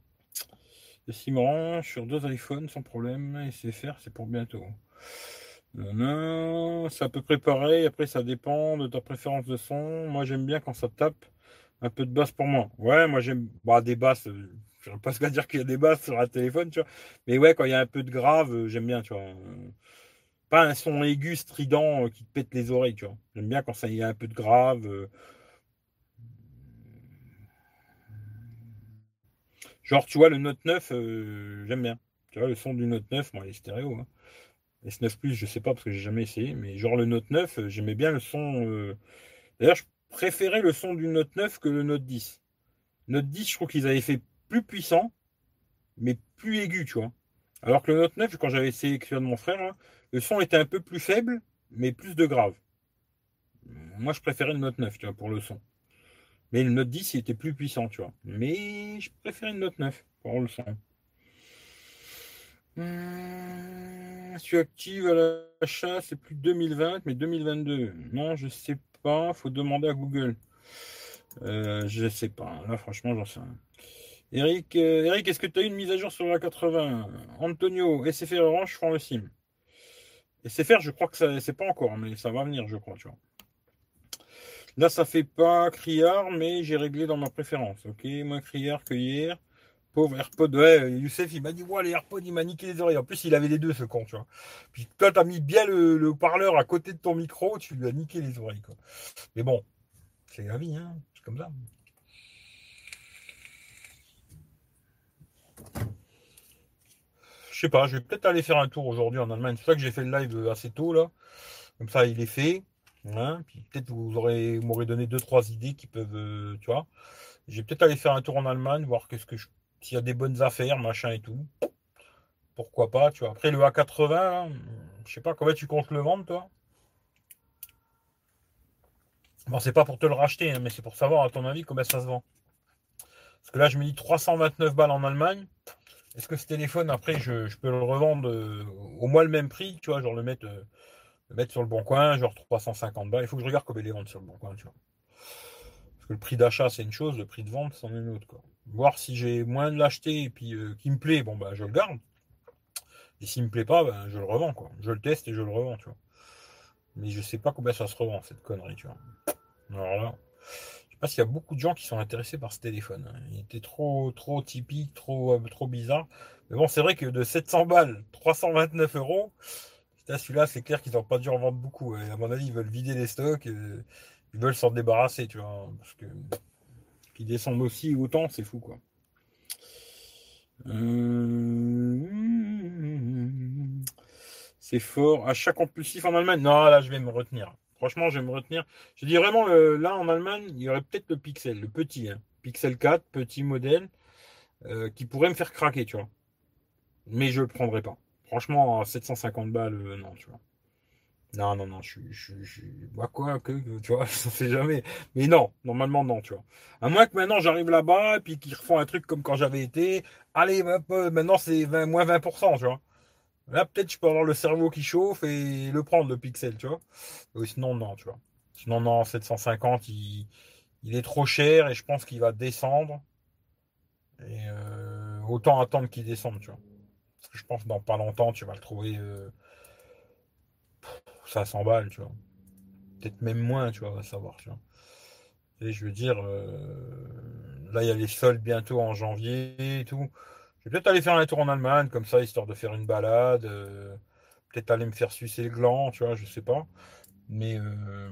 Le SIM Orange sur deux iPhones sans problème. Et faire, c'est pour bientôt. Non, non, c'est à peu près pareil. Après, ça dépend de ta préférence de son. Moi, j'aime bien quand ça tape. Un peu de basse pour moi. Ouais, moi j'aime bah, des basses. Euh, je ne pas qu'à dire qu'il y a des basses sur un téléphone, tu vois. Mais ouais, quand il y a un peu de grave, euh, j'aime bien, tu vois. Pas un son aigu, strident, euh, qui te pète les oreilles, tu vois. J'aime bien quand il y a un peu de grave. Genre, tu vois, le Note 9, j'aime bien. Tu vois, le son du Note 9, moi, il est stéréo. Hein. S9 Plus, je sais pas parce que j'ai jamais essayé, mais genre le Note 9, j'aimais bien le son. D'ailleurs, je préféré le son du Note 9 que le Note 10. Note 10, je trouve qu'ils avaient fait plus puissant, mais plus aigu, tu vois. Alors que le Note 9, quand j'avais de mon frère, hein, le son était un peu plus faible, mais plus de grave. Moi, je préférais le Note 9, tu vois, pour le son. Mais le Note 10, il était plus puissant, tu vois. Mais je préférais le Note 9 pour le son. Je suis active à l'achat, c'est plus 2020, mais 2022. Non, je sais faut demander à Google. Euh, je sais pas. Là, franchement, j'en sais rien. Eric, euh, Eric est-ce que tu as une mise à jour sur la 80 Antonio, SFR Orange font le SIM. SFR, je crois que ça c'est pas encore, mais ça va venir, je crois, tu vois. Là, ça fait pas criard, mais j'ai réglé dans ma préférence. Ok, moins criard que. Pauvre AirPod, ouais, Youssef, il m'a dit, ouais, les AirPods, il m'a niqué les oreilles. En plus, il avait les deux, ce con, tu vois. Puis toi, t'as mis bien le, parleur à côté de ton micro, tu lui as niqué les oreilles, quoi. Mais bon, c'est la vie, hein. C'est comme ça. Je sais pas, je vais peut-être aller faire un tour aujourd'hui en Allemagne. C'est ça que j'ai fait le live assez tôt, là. Comme ça, il est fait. Hein. Puis peut-être vous aurez, m'aurez donné deux, trois idées qui peuvent, euh, tu vois. Je vais peut-être aller faire un tour en Allemagne, voir qu'est-ce que je s'il y a des bonnes affaires, machin et tout. Pourquoi pas, tu vois. Après, le A80, je sais pas, comment tu comptes le vendre, toi? Bon, c'est pas pour te le racheter, hein, mais c'est pour savoir, à ton avis, comment ça se vend. Parce que là, je me dis 329 balles en Allemagne. Est-ce que ce téléphone, après, je, peux le revendre euh, au moins le même prix, tu vois, genre le mettre, euh, le mettre sur le bon coin, genre 350 balles. Il faut que je regarde il les vendre sur le bon coin, tu vois. Parce que le prix d'achat, c'est une chose, le prix de vente, c'en est une autre, quoi voir si j'ai moins de l'acheter et puis euh, qui me plaît, bon bah je le garde. Et s'il me plaît pas, ben, je le revends quoi. Je le teste et je le revends, tu vois. Mais je sais pas combien ça se revend cette connerie, tu vois. Alors là, je sais pas s'il y a beaucoup de gens qui sont intéressés par ce téléphone. Hein. Il était trop trop typique, trop euh, trop bizarre. Mais bon, c'est vrai que de 700 balles, 329 euros, celui-là, c'est clair qu'ils n'ont pas dû en vendre beaucoup. À mon avis, ils veulent vider les stocks, ils veulent s'en débarrasser, tu vois. Parce que descendent aussi autant, c'est fou quoi. Euh, c'est fort. Achat compulsif en Allemagne. Non, là, je vais me retenir. Franchement, je vais me retenir. Je dis vraiment, là, en Allemagne, il y aurait peut-être le Pixel, le petit. Hein. Pixel 4, petit modèle, euh, qui pourrait me faire craquer, tu vois. Mais je le prendrai pas. Franchement, à 750 balles, euh, non, tu vois. Non, non, non, je suis. Je, je, quoi, que, tu vois, ça fait jamais. Mais non, normalement, non, tu vois. À moins que maintenant j'arrive là-bas et puis qu'ils refont un truc comme quand j'avais été. Allez, maintenant c'est moins 20%, tu vois. Là, peut-être je peux avoir le cerveau qui chauffe et le prendre, le pixel, tu vois. sinon, non, tu vois. Sinon, non, 750, il, il est trop cher et je pense qu'il va descendre. Et euh, autant attendre qu'il descende, tu vois. Parce que je pense que dans pas longtemps, tu vas le trouver. Euh, 500 balles, tu vois. Peut-être même moins, tu vois, va savoir, tu vois. Et je veux dire, euh, là, il y a les soldes bientôt en janvier et tout. Je vais peut-être aller faire un tour en Allemagne, comme ça, histoire de faire une balade. Euh, peut-être aller me faire sucer le gland, tu vois, je sais pas. Mais, euh,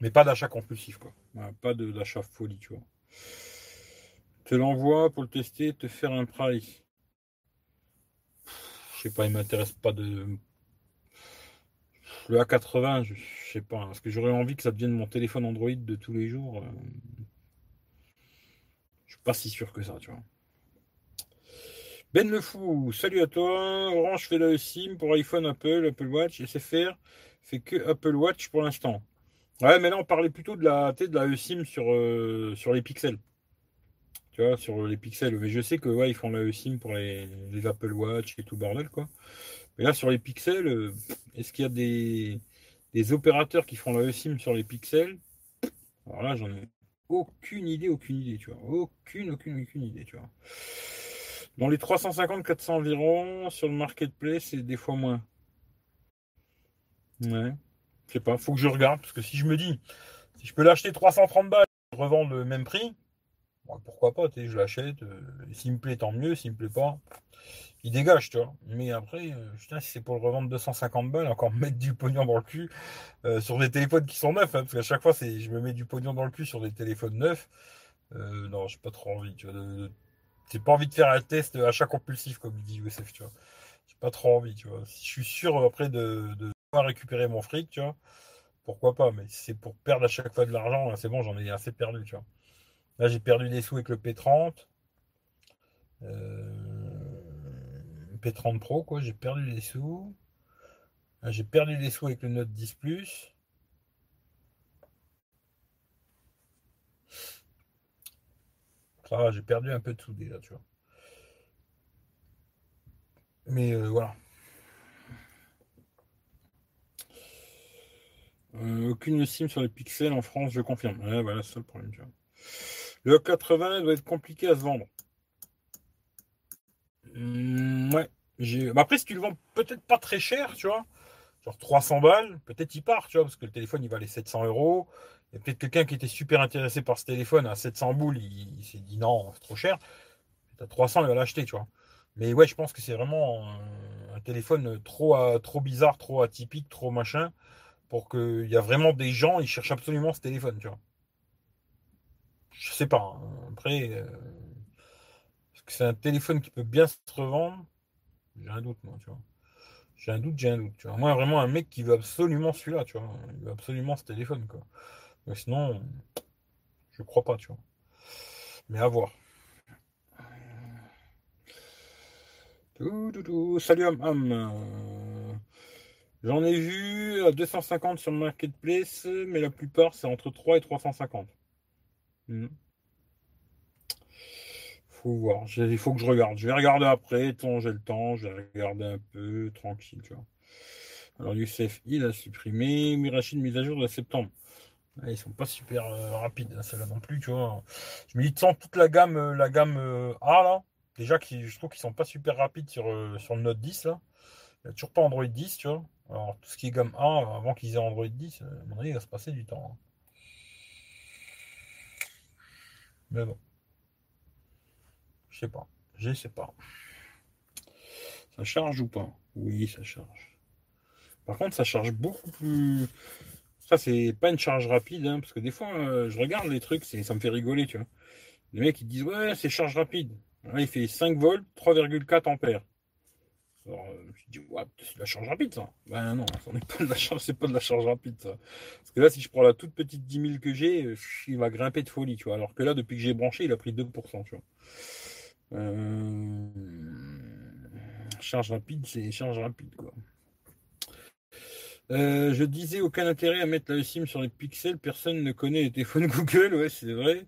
mais pas d'achat compulsif, quoi. Pas d'achat folie, tu vois. Te l'envoie pour le tester, te faire un price. Je sais pas, il m'intéresse pas de le A80, je, sais pas. Est-ce que j'aurais envie que ça devienne mon téléphone Android de tous les jours euh, Je suis pas si sûr que ça, tu vois. Ben le fou, salut à toi. Orange fait la SIM pour iPhone, Apple, Apple Watch. SFR fait que Apple Watch pour l'instant. Ouais, mais là on parlait plutôt de la, de la eSIM sur, euh, sur les pixels. Tu vois, sur les pixels. Mais je sais que ouais, ils font la eSIM pour les, les Apple Watch et tout bordel, quoi. Mais là, sur les pixels, euh, est-ce qu'il y a des, opérateurs qui font la eSIM sur les pixels? Alors là, j'en ai aucune idée, aucune idée, tu vois. Aucune, aucune, aucune idée, tu vois. Dans les 350-400 environ, sur le marketplace, c'est des fois moins. Ouais. Je sais pas, faut que je regarde, parce que si je me dis, si je peux l'acheter 330 balles et revendre le même prix, pourquoi pas, je l'achète. Euh, s'il me plaît, tant mieux. S'il me plaît pas, il dégage, tu vois. Mais après, euh, putain, si c'est pour le revendre 250 balles, encore mettre du pognon dans le cul euh, sur des téléphones qui sont neufs, hein, parce qu'à chaque fois, c'est, je me mets du pognon dans le cul sur des téléphones neufs. Euh, non, j'ai pas trop envie, tu vois. j'ai pas envie de faire un test achat compulsif, comme dit USF, tu vois. J'ai pas trop envie, tu vois. Si je suis sûr après de, de récupérer mon fric, tu vois, pourquoi pas. Mais si c'est pour perdre à chaque fois de l'argent, c'est bon, j'en ai assez perdu, tu vois. Là, j'ai perdu des sous avec le P30. Euh, P30 Pro, quoi. J'ai perdu des sous. J'ai perdu des sous avec le Note 10 Plus. J'ai perdu un peu de sous déjà, tu vois. Mais euh, voilà. Euh, aucune SIM sur les pixels en France, je confirme. voilà, c'est le problème. Tu vois. Le 80 doit être compliqué à se vendre. Mmh, ouais. Bah, après, si tu le vends peut-être pas très cher, tu vois, genre 300 balles, peut-être il part, tu vois, parce que le téléphone il valait 700 euros. Il y a peut-être quelqu'un qui était super intéressé par ce téléphone à 700 boules, il, s'est dit non, c'est trop cher. À 300, il va l'acheter, tu vois. Mais ouais, je pense que c'est vraiment un, téléphone trop, euh, trop bizarre, trop atypique, trop machin, pour qu'il y a vraiment des gens, ils cherchent absolument ce téléphone, tu vois. Je sais pas. Hein. Après, euh, que c'est un téléphone qui peut bien se revendre J'ai un doute, moi, tu vois. J'ai un doute, j'ai un doute. Tu vois. Moi, vraiment, un mec qui veut absolument celui-là, tu vois. Il veut absolument ce téléphone, quoi. Mais sinon, je crois pas, tu vois. Mais à voir. Salut Am J'en ai vu à 250 sur le marketplace, mais la plupart c'est entre 3 et 350. Voir. Il faut que je regarde. Je vais regarder après. Tant j'ai le temps, je vais regarder un peu tranquille. Tu vois. Alors Youssef, il a supprimé. Mirachine, mise à jour de septembre. ils sont pas super euh, rapides, hein, celle-là non plus, tu vois. Je me dis, sans toute la gamme, euh, la gamme euh, A, là, déjà, qui, je trouve qu'ils sont pas super rapides sur, sur le Note 10, là. Il n'y a toujours pas Android 10, tu vois. Alors, tout ce qui est gamme A, avant qu'ils aient Android 10, à mon avis, il va se passer du temps. Hein. Mais bon. Je sais pas. Je sais pas. Ça charge ou pas? Oui, ça charge. Par contre, ça charge beaucoup plus. Ça, c'est pas une charge rapide, hein, parce que des fois, euh, je regarde les trucs, ça me fait rigoler, tu vois. Les mecs, ils disent, ouais, c'est charge rapide. Là, il fait 5 volts, 3,4 ampères. Alors, euh, je dis, ouais, c'est de la charge rapide, ça. Ben non, ce n'est pas de la charge, c'est pas de la charge rapide, ça. Parce que là, si je prends la toute petite 10 000 que j'ai, euh, il va grimper de folie, tu vois. Alors que là, depuis que j'ai branché, il a pris 2%, tu vois. Euh, charge rapide, c'est charge rapide, quoi. je disais aucun intérêt à mettre la SIM sur les pixels, personne ne connaît les téléphones Google, ouais, c'est vrai.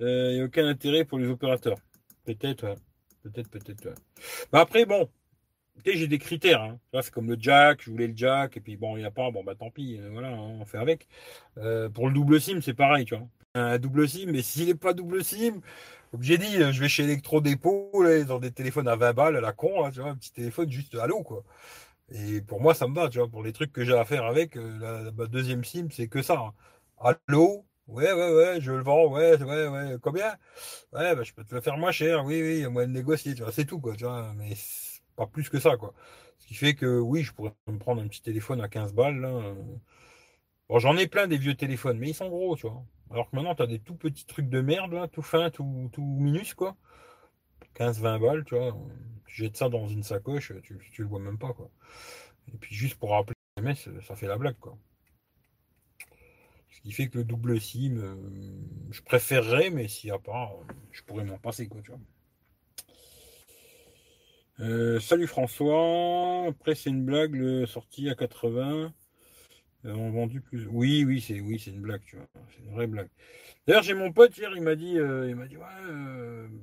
Il n'y a aucun intérêt pour les opérateurs. Peut-être, peut-être, peut-être. Bah après, bon, j'ai des critères. Hein. C'est comme le jack, je voulais le jack, et puis bon, il n'y a pas, bon, bah tant pis, euh, voilà, hein, on fait avec. Euh, pour le double SIM, c'est pareil, tu vois. Un double SIM, mais s'il n'est pas double SIM, comme j'ai dit, je vais chez Electro-Dépôt, dans des téléphones à 20 balles, à la con, tu vois, un petit téléphone juste l'eau, quoi. Et pour moi, ça me va, tu vois, pour les trucs que j'ai à faire avec, euh, la, deuxième SIM, c'est que ça. Hein. l'eau, ouais, ouais, ouais, je le vends, ouais, ouais, ouais, combien? Ouais, bah, je peux te le faire moins cher, oui, oui, il y a moyen de négocier, tu vois, c'est tout, quoi, tu vois, mais pas plus que ça, quoi. Ce qui fait que oui, je pourrais me prendre un petit téléphone à 15 balles. Bon, j'en ai plein des vieux téléphones, mais ils sont gros, tu vois. Alors que maintenant, tu as des tout petits trucs de merde, là, tout fin, tout, tout minus, quoi. 15-20 balles, tu vois. Tu jettes ça dans une sacoche, tu, tu le vois même pas, quoi. Et puis juste pour rappeler MS, ça fait la blague, quoi. Ce qui fait que le double SIM, euh, je préférerais, mais s'il n'y a pas, je pourrais m'en passer, quoi, tu vois. Euh, salut François. Après, c'est une blague, le sorti à 80. Euh, on vendu plus. Oui, oui, c'est oui, c'est une blague, tu vois. C'est une vraie blague. D'ailleurs, j'ai mon pote hier, il m'a dit, euh, il m'a dit,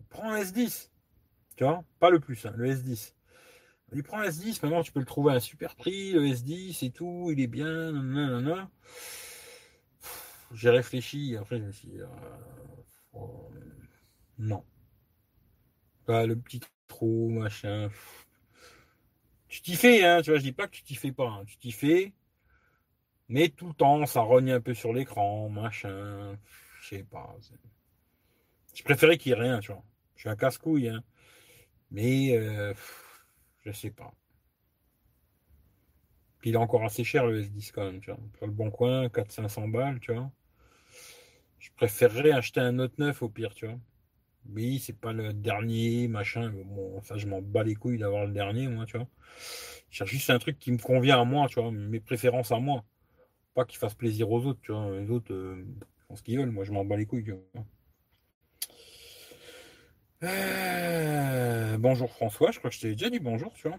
prends un S10. Tu vois, pas le plus, hein, le S10. Il prend un S10, maintenant tu peux le trouver à un super prix, le S10 et tout, il est bien, nanana. J'ai réfléchi, après je me suis dit, oh, non. Pas le petit trop, machin. Tu t'y fais, hein, tu vois, je dis pas que tu t'y fais pas, hein. tu t'y fais, mais tout le temps, ça rogne un peu sur l'écran, machin, je sais pas. Je préférais qu'il n'y ait rien, tu vois. Je suis un casse-couille, hein. mais euh, je sais pas. Puis il est encore assez cher le S10 quand même, tu vois. Pour le bon coin, 400-500 balles, tu vois. Je préférerais acheter un Note 9 au pire, tu vois. Oui, c'est pas le dernier, machin. Bon, ça, je m'en bats les couilles d'avoir le dernier, moi, tu vois. Je cherche juste un truc qui me convient à moi, tu vois, mes préférences à moi. Pas qu'il fasse plaisir aux autres, tu vois. Les autres euh, font ce qu'ils veulent, moi, je m'en bats les couilles. Euh, bonjour François, je crois que je t'ai déjà dit bonjour, tu vois.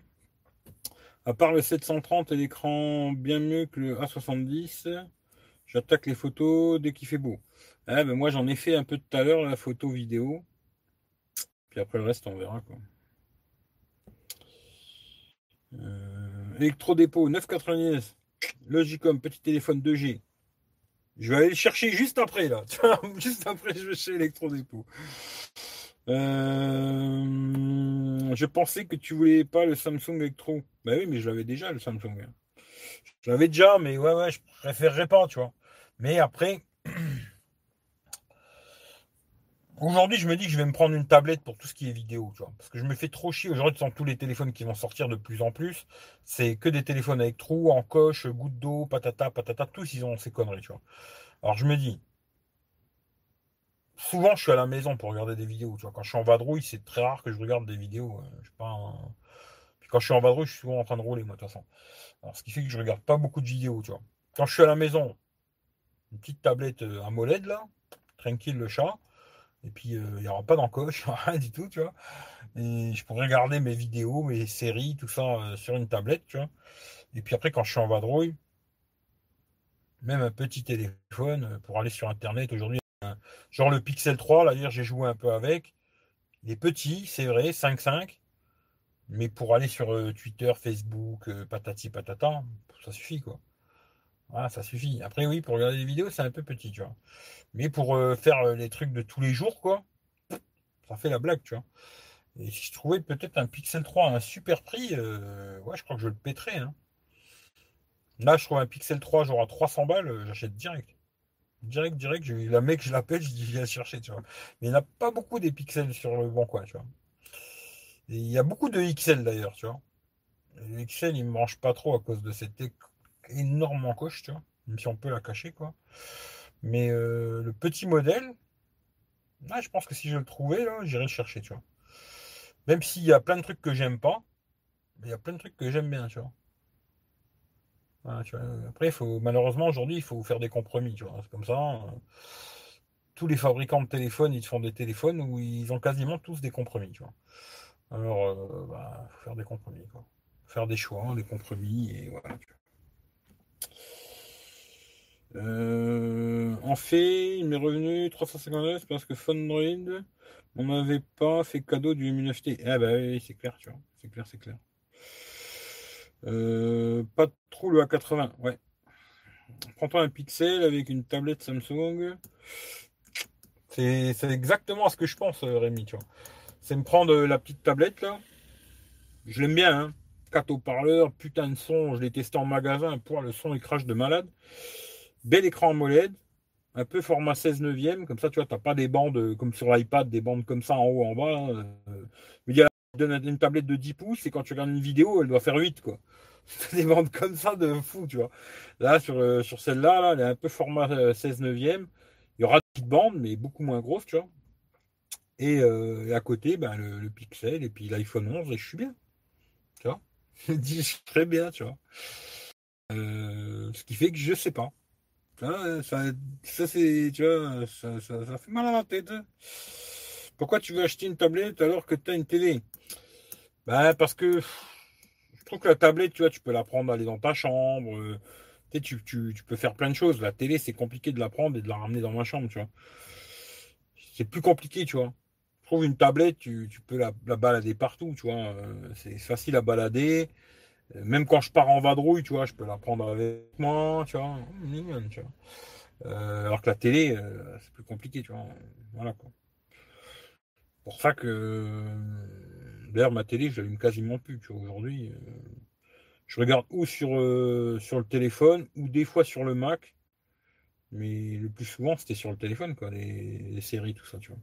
À part le 730 et l'écran bien mieux que le A70, j'attaque les photos dès qu'il fait beau. Ah, ben moi j'en ai fait un peu tout à l'heure la photo vidéo. Puis après le reste, on verra. Quoi. Euh, Electrodépôt 9,90. Logicom, petit téléphone 2G. Je vais aller le chercher juste après, là. juste après, je vais chez Electrodépôt. Euh, je pensais que tu voulais pas le Samsung Electro. Bah oui, mais je l'avais déjà, le Samsung. Je l'avais déjà, mais ouais, ouais, je préférerais pas, tu vois. Mais après, Aujourd'hui, je me dis que je vais me prendre une tablette pour tout ce qui est vidéo, tu vois. Parce que je me fais trop chier. Aujourd'hui, sans tous les téléphones qui vont sortir de plus en plus, c'est que des téléphones avec trous, en coche, goutte d'eau, patata, patata, tous ils ont ces conneries, tu vois. Alors je me dis, souvent je suis à la maison pour regarder des vidéos, tu. Quand je suis en vadrouille, c'est très rare que je regarde des vidéos. Euh, je pas Puis quand je suis en vadrouille, je suis souvent en train de rouler, moi, de toute façon. Alors, ce qui fait que je regarde pas beaucoup de vidéos, tu vois. Quand je suis à la maison, une petite tablette à euh, molette, là, tranquille le chat. Et puis, euh, il n'y aura pas d'encoche, rien du tout, tu vois. Je pourrais regarder mes vidéos, mes séries, tout ça euh, sur une tablette, tu vois. Et puis après, quand je suis en vadrouille, même un petit téléphone euh, pour aller sur Internet aujourd'hui, genre le Pixel 3, là, j'ai joué un peu avec. Il est petit, c'est vrai, 5.5. Mais pour aller sur Twitter, Facebook, patati patata, ça suffit, quoi. Voilà, ça suffit. Après, oui, pour regarder des vidéos, c'est un peu petit, tu vois. Mais pour euh, faire euh, les trucs de tous les jours, quoi, ça fait la blague, tu vois. Et si je trouvais peut-être un Pixel 3 à un super prix, euh, ouais, je crois que je le pèterais. Hein. Là, je trouve un Pixel 3 genre à 300 balles, j'achète direct. Direct, direct, la mec, je l'appelle, je dis, viens chercher, tu vois. Mais il n'y a pas beaucoup des pixels sur le bon coin, tu vois. Il y a beaucoup de XL d'ailleurs, tu vois. Les XL, ils ne mangent pas trop à cause de cette énorme encoche, tu vois. Même si on peut la cacher, quoi. Mais euh, le petit modèle, je pense que si je le trouvais, j'irais le chercher, tu vois. Même s'il y a plein de trucs que j'aime pas, il y a plein de trucs que j'aime bien, tu vois. Après, faut, malheureusement, aujourd'hui, il faut faire des compromis, tu vois. C'est comme ça. Hein. tous les fabricants de téléphones, ils font des téléphones où ils ont quasiment tous des compromis, tu vois. Alors, euh, bah, faut faire des compromis, quoi. Faire des choix, des compromis, et voilà. Euh, en fait, il m'est revenu 359 parce que Fundroid, on n'avait pas fait cadeau du M9T. Ah bah oui, c'est clair, tu vois. C'est clair, c'est clair. Euh, pas trop le A80, ouais. Prends-toi un Pixel avec une tablette Samsung. C'est exactement ce que je pense, euh, Rémi, tu vois. C'est me prendre la petite tablette là. Je l'aime bien, hein. 4 haut-parleurs, putain de son, je l'ai testé en magasin, pour le son il crache de malade. Bel écran AMOLED, un peu format 16 neuvième, comme ça, tu vois, tu n'as pas des bandes euh, comme sur l'iPad, des bandes comme ça en haut, en bas. Hein. Il y a une tablette de 10 pouces et quand tu regardes une vidéo, elle doit faire 8, quoi. des bandes comme ça de fou, tu vois. Là, sur, euh, sur celle-là, là, elle est un peu format 16 euh, neuvième. Il y aura des petites bandes, mais beaucoup moins grosses, tu vois. Et, à côté, ben, le, Pixel et puis l'iPhone 11, et je suis bien. Tu vois Dis très bien, tu vois. ce qui fait que je sais pas. Ça, ça, c'est, tu vois, ça, ça, fait mal à la tête. Pourquoi tu veux acheter une tablette alors que tu as une télé? Bah, Parce que je trouve que la tablette, tu vois, tu peux la prendre, aller dans ta chambre. Euh, tu, tu, peux faire plein de choses. La télé, c'est compliqué de la prendre et de la ramener dans ma chambre, tu vois. C'est plus compliqué, tu vois. Une tablette, tu, peux la, la, balader partout, tu vois. Euh, c'est facile à balader. Euh, même quand je pars en vadrouille, tu vois, je peux la prendre avec moi, tu vois. Euh, alors que la télé, c'est plus compliqué, tu vois. Voilà quoi. Pour ça que d'ailleurs ma télé, je l'allume quasiment plus, tu vois. Aujourd'hui, je regarde ou sur, sur le téléphone ou des fois sur le Mac. Mais le plus souvent, c'était sur le téléphone, quoi, les séries, tout ça, tu vois.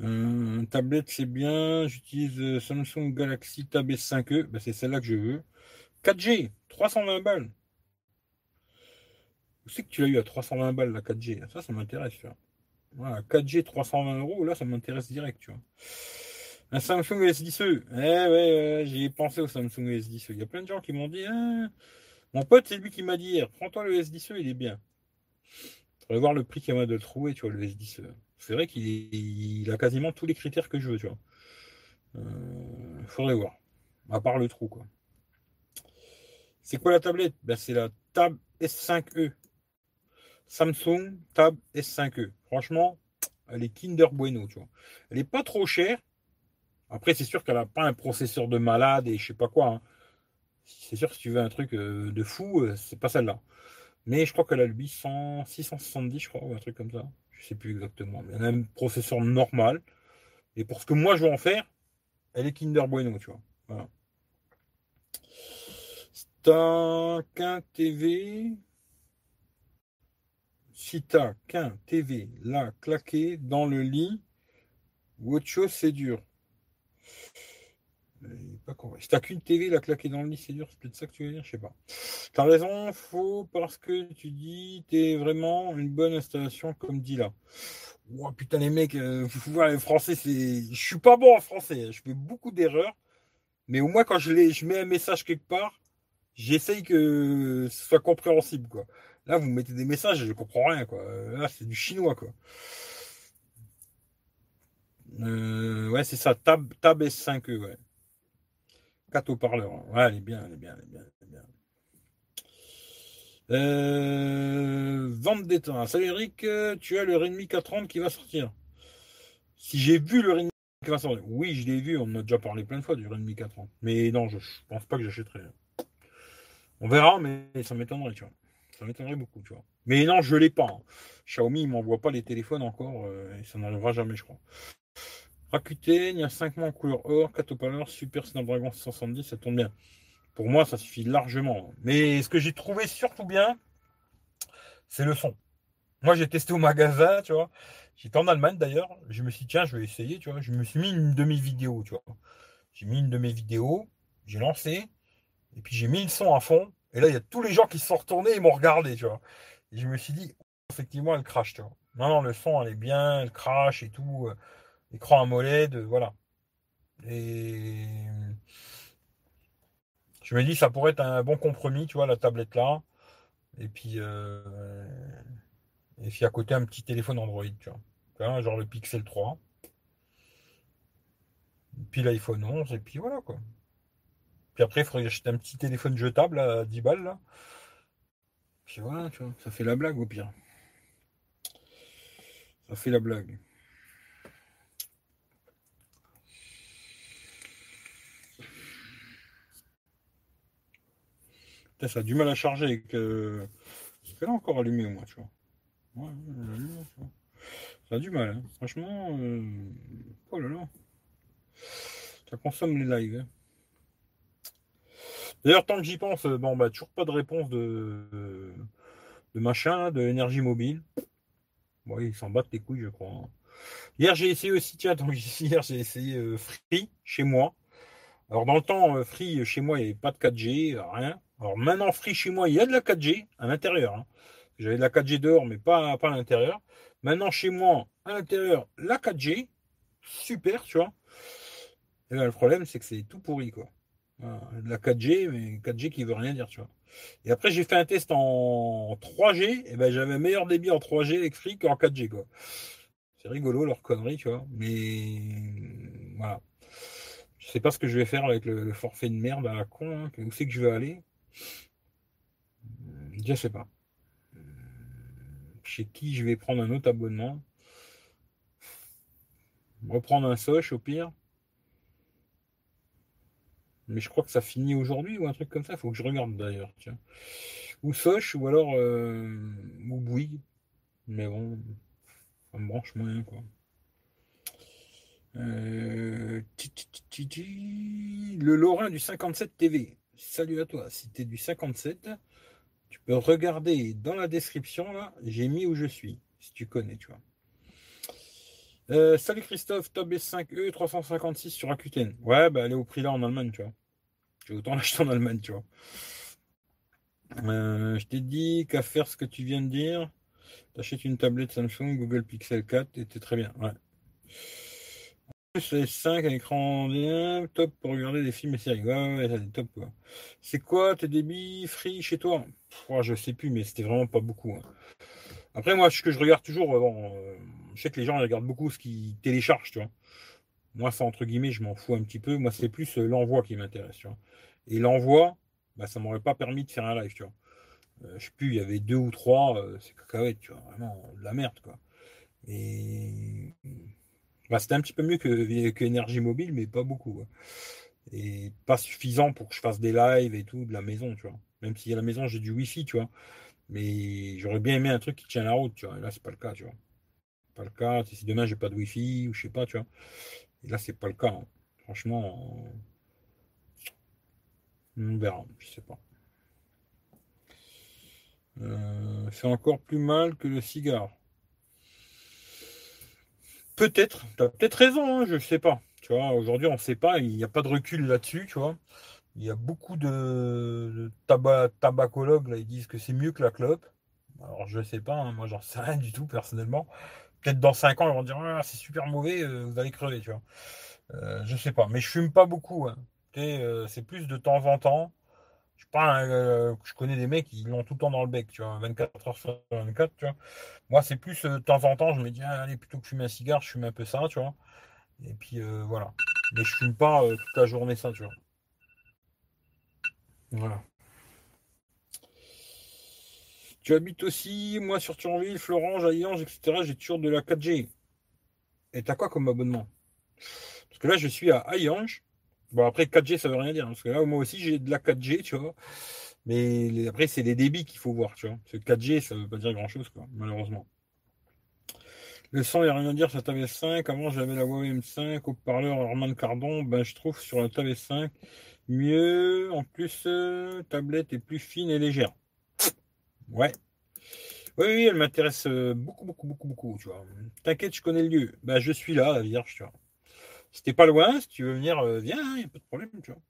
Euh, tablette, c'est bien. J'utilise euh, Samsung Galaxy Tab S5e. Ben, c'est celle-là que je veux. 4G, 320 balles. Où c'est que tu l'as eu à 320 balles, la 4G Ça, ça m'intéresse. Voilà, 4G, 320 euros. Là, ça m'intéresse direct. Tu vois. Un Samsung S10e. Eh ouais, ai pensé au Samsung S10e. Il y a plein de gens qui m'ont dit ah, Mon pote, c'est lui qui m'a dit hier Prends-toi le S10e, il est bien. Faudrait voir le prix qu'il y a de le trouver, tu vois, le S10e c'est vrai qu'il a quasiment tous les critères que je veux, tu vois. Euh, faudrait voir. À part le trou, quoi. C'est quoi la tablette? Ben, C'est la Tab S5e. Samsung Tab S5e. Franchement, elle est Kinder Bueno, tu vois. Elle n'est pas trop chère. Après, c'est sûr qu'elle n'a pas un processeur de malade et je sais pas quoi. Hein. C'est sûr que si tu veux un truc euh, de fou, euh, c'est pas celle-là. Mais je crois qu'elle a le 800, 670, je crois, ou un truc comme ça je sais plus exactement, mais un processeur normal. Et pour ce que moi je veux en faire, elle est Kinder Bueno, tu vois. Voilà. qu'un TV, si t'as qu'un TV là claqué dans le lit, ou autre chose, c'est dur. Pas si t'as qu'une TV la claqué dans le lit, c'est dur, c'est peut-être ça que tu veux dire, je sais pas. T'as raison, faux, parce que tu dis t'es vraiment une bonne installation comme dit là. Oh putain les mecs, euh, vous les français, c'est. Je suis pas bon en français, hein. je fais beaucoup d'erreurs, mais au moins quand je, je mets un message quelque part, j'essaye que ce soit compréhensible quoi. Là vous mettez des messages, je comprends rien quoi. Là c'est du chinois quoi. Euh, ouais c'est ça, Tab, Tab S5e ouais. 4 haut-parleurs. Ouais, elle est bien, elle est bien, elle est bien. Est bien. Euh, vente temps. Salut Eric, tu as le Redmi 430 qui va sortir. Si j'ai vu le Redmi qui va sortir, oui, je l'ai vu, on en a déjà parlé plein de fois du Redmi 430. Mais non, je, pense pas que j'achèterai. On verra, mais ça m'étonnerait, tu vois. Ça m'étonnerait beaucoup, tu vois. Mais non, je l'ai pas. Hein. Xiaomi, il m'envoie pas les téléphones encore, euh, et ça n'arrivera jamais, je crois. Rakuten, il y a 5 mois en couleur or, 4 haut Super Snapdragon 670, ça tourne bien. Pour moi, ça suffit largement. Mais ce que j'ai trouvé surtout bien, c'est le son. Moi, j'ai testé au magasin, tu vois. J'étais en Allemagne d'ailleurs. Je me suis dit, tiens, je vais essayer, tu vois. Je me suis mis une de mes tu vois. J'ai mis une de mes vidéos, j'ai lancé, et puis j'ai mis le son à fond. Et là, il y a tous les gens qui se sont retournés et m'ont regardé, tu vois. Et je me suis dit, effectivement, elle crache, tu vois. Non, le son, elle est bien, elle crache et tout. Écran AMOLED, voilà. Et je me dis, ça pourrait être un bon compromis, tu vois, la tablette là. Et puis, euh, et puis à côté, un petit téléphone Android, tu vois. genre le Pixel 3. puis l'iPhone 11, et puis voilà, quoi. Puis après, il faudrait acheter un petit téléphone jetable à 10 balles, là. Puis voilà, tu vois, ça fait la blague au pire. Ça fait la blague. Ça a du mal à charger avec. Euh... Parce là encore allumé au moins, tu vois. Ça a du mal, hein. franchement. Euh, oh là là. Ça consomme les lives. Hein. D'ailleurs, tant que j'y pense, euh, bon, bah, toujours pas de réponse de, de machin, de énergie mobile. Bon, ils s'en battent les couilles, je crois. Hein. Hier, j'ai essayé aussi, tiens, donc, hier, j'ai essayé euh, Free chez moi. Alors, dans le temps, Free chez moi, il n'y avait pas de 4G, rien. Alors maintenant, Free chez moi, il y a de la 4G à l'intérieur. Hein. J'avais de la 4G dehors, mais pas, pas à l'intérieur. Maintenant, chez moi, à l'intérieur, la 4G. Super, tu vois. Et le problème, c'est que c'est tout pourri, quoi. de la 4G, mais 4G qui veut rien dire, tu vois. Et après, j'ai fait un test en 3G, et ben j'avais meilleur débit en 3G avec Free qu'en 4G, quoi. C'est rigolo leur connerie, tu vois. Mais voilà. Je sais pas ce que je vais faire avec le, forfait de merde à la con. Hein. Où c'est que je vais aller je sais pas. Chez qui je vais prendre un autre abonnement? Reprendre un Soch au pire. Mais je crois que ça finit aujourd'hui ou un truc comme ça. Faut que je regarde d'ailleurs. Ou Soch ou alors euh, ou Bouygues. Mais bon, ça me branche moyen quoi. Euh, le Lorrain du 57 TV. Salut à toi. Si tu es du 57, tu peux regarder dans la description, là, j'ai mis où je suis, si tu connais, tu vois. Euh, salut Christophe, Top S5e 356 sur Rakuten. Ouais, bah elle est au prix là en Allemagne, tu vois. J'ai autant l'acheter en Allemagne, tu vois. Euh, je t'ai dit qu'à faire ce que tu viens de dire, t'achètes une tablette Samsung, Google Pixel 4 et t'es très bien. C'est 5 un écran bien, top pour regarder des films et séries. Ouais, ouais, c'est top quoi. C'est quoi tes débits free chez toi? Je sais plus, mais c'était vraiment pas beaucoup. Hein. Après, moi, ce que je regarde toujours, euh, bon, euh, je sais que les gens regardent beaucoup ce qu'ils téléchargent, tu vois. Moi, ça, entre guillemets, je m'en fous un petit peu. Moi, c'est plus euh, l'envoi qui m'intéresse, tu vois. Et l'envoi, bah, ça m'aurait pas permis de faire un live, tu vois. je sais plus, il y avait deux ou trois, c'est cacahuète, tu vois. Vraiment de la merde, quoi. Et bah, c'était un petit peu mieux que, que Énergie Mobile, mais pas beaucoup. Hein. Et pas suffisant pour que je fasse des lives et tout de la maison, tu vois. Même si à la maison j'ai du Wi-Fi, tu vois. Mais j'aurais bien aimé un truc qui tient la route, tu vois. Et là, c'est pas le cas, tu vois. Pas le cas. Si demain j'ai pas de Wi-Fi ou je sais pas, tu vois. Et là, c'est pas le cas. Hein. Franchement, on verra. Je sais pas. Euh, c'est encore plus mal que le cigare. Peut-être, tu as peut-être raison, hein, je ne sais pas. Tu vois, aujourd'hui, on ne sait pas, il n'y a pas de recul là-dessus, tu vois. Il y a beaucoup de, tabac, tabacologues, là, ils disent que c'est mieux que la clope. Alors, je ne sais pas, hein, moi, j'en sais rien du tout, personnellement. Peut-être dans 5 ans, ils vont dire, ah, c'est super mauvais, euh, vous allez crever, tu vois. Euh, je sais pas, mais je fume pas beaucoup. Hein. Euh, c'est plus de temps en temps. Je, pas, je connais des mecs qui l'ont tout le temps dans le bec, tu vois, 24 heures sur 24, tu vois. Moi, c'est plus euh, de temps en temps, je me dis, allez, plutôt que fumer un cigare, je fume un peu ça, tu vois. Et puis euh, voilà. Mais je fume pas euh, toute la journée ça, tu vois. Voilà. Tu habites aussi, moi, sur Thionville, Florange, Ayange, etc. J'ai toujours de la 4G. Et t'as quoi comme abonnement? Parce que là, je suis à Ayange. Bon, après, 4G, ça veut rien dire. Hein, parce que là, moi aussi, j'ai de la 4G, tu vois. Mais après, c'est les débits qu'il faut voir, tu vois. Ce 4G, ça veut pas dire grand-chose, quoi, malheureusement. Le son, il n'y a rien à dire sur la Tab 5 Avant, j'avais la Huawei M5, haut-parleur Herman Cardon. Ben, je trouve sur la Tab 5 mieux. En plus, euh, tablette est plus fine et légère. Ouais. Oui, oui, elle m'intéresse euh, beaucoup, beaucoup, beaucoup, beaucoup, tu vois. T'inquiète, je connais le lieu. Ben, je suis là, la Vierge, tu vois. Si t'es pas loin, si tu veux venir, euh, viens, il n'y a pas de problème, tu vois.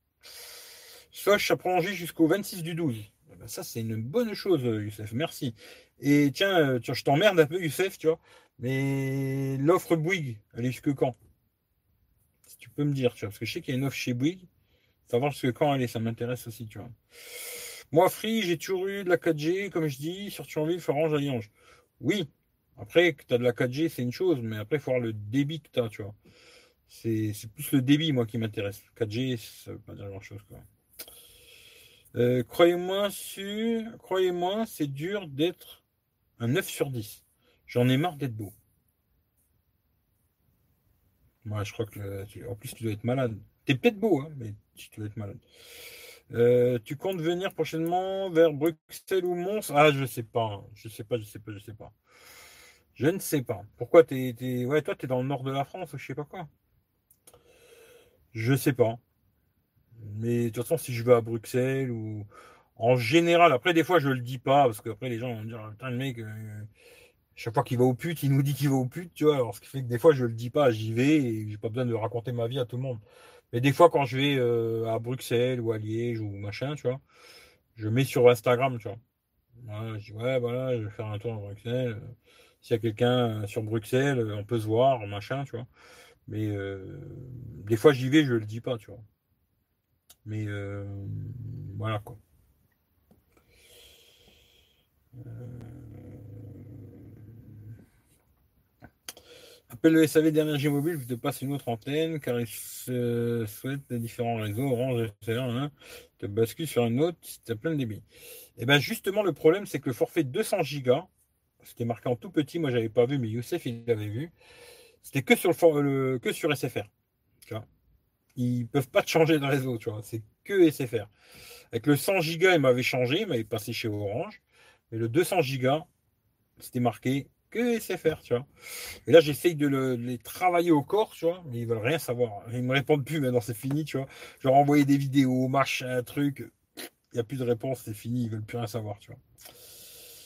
Soch a prolongé jusqu'au 26 du 12. Eh ben, ça, c'est une bonne chose, Youssef. Merci. Et tiens, euh, tiens je t'emmerde un peu, Youssef, tu vois. Mais l'offre Bouygues, elle est jusque quand? Si tu peux me dire, tu vois, parce que je sais qu'il y a une offre chez Bouygues. Savoir ce que quand elle est, ça m'intéresse aussi, tu vois. Moi, Free, j'ai toujours eu de la 4G, comme je dis, sur Thionville, Orange, Alliange. Oui. Après, que tu as de la 4G, c'est une chose, mais après, il faut voir le débit que tu as, tu vois. C'est plus le débit, moi, qui m'intéresse. 4G, ça veut pas dire grand-chose. Euh, croyez-moi, croyez-moi, c'est dur d'être un 9 sur 10. J'en ai marre d'être beau. Moi, je crois que en plus tu dois être malade. T'es peut-être beau, hein, mais tu dois être malade. Euh, tu comptes venir prochainement vers Bruxelles ou Mons? Ah, je sais pas. Je sais pas, je sais pas, je sais pas. Je ne sais pas. Pourquoi t'es, es... Ouais, toi, t'es dans le nord de la France je sais pas quoi? Je sais pas. Mais de toute façon, si je vais à Bruxelles ou en général, après des fois je le dis pas parce qu'après les gens vont dire putain le mec, euh, chaque fois qu'il va au pute, il nous dit qu'il va au pute, tu vois. Alors ce qui fait que des fois je le dis pas, j'y vais et j'ai pas besoin de raconter ma vie à tout le monde. Mais des fois quand je vais euh, à Bruxelles ou à Liège ou machin, tu vois, je mets sur Instagram, tu vois. je dis ouais voilà, je vais faire un tour à Bruxelles. S'il y a quelqu'un sur Bruxelles, on peut se voir, machin, tu vois. Mais euh, des fois j'y vais, je le dis pas, tu vois. Mais euh, voilà quoi. Euh, appelle le SAV d'énergie mobile, je te passe une autre antenne car il se souhaite différents réseaux, Orange, hein, te bascule sur un autre si tu as plein de débit. Et eh bien justement, le problème, c'est que le forfait 200 gigas, c'était marqué en tout petit, moi j'avais pas vu, mais Youssef il l'avait vu, c'était que sur le, que sur SFR. Tu vois ils peuvent pas te changer de réseau, tu vois. C'est que SFR. Avec le 100 Go, il m'avait changé, il m'avait passé chez Orange. Mais le 200 Go, c'était marqué que SFR, tu vois. Et là, j'essaye de, les travailler au corps, tu vois, mais ils veulent rien savoir. Ils me répondent plus, maintenant c'est fini, tu vois. Je leur envoyé des vidéos, machin, truc. Il n'y a plus de réponse, c'est fini, ils veulent plus rien savoir, tu vois.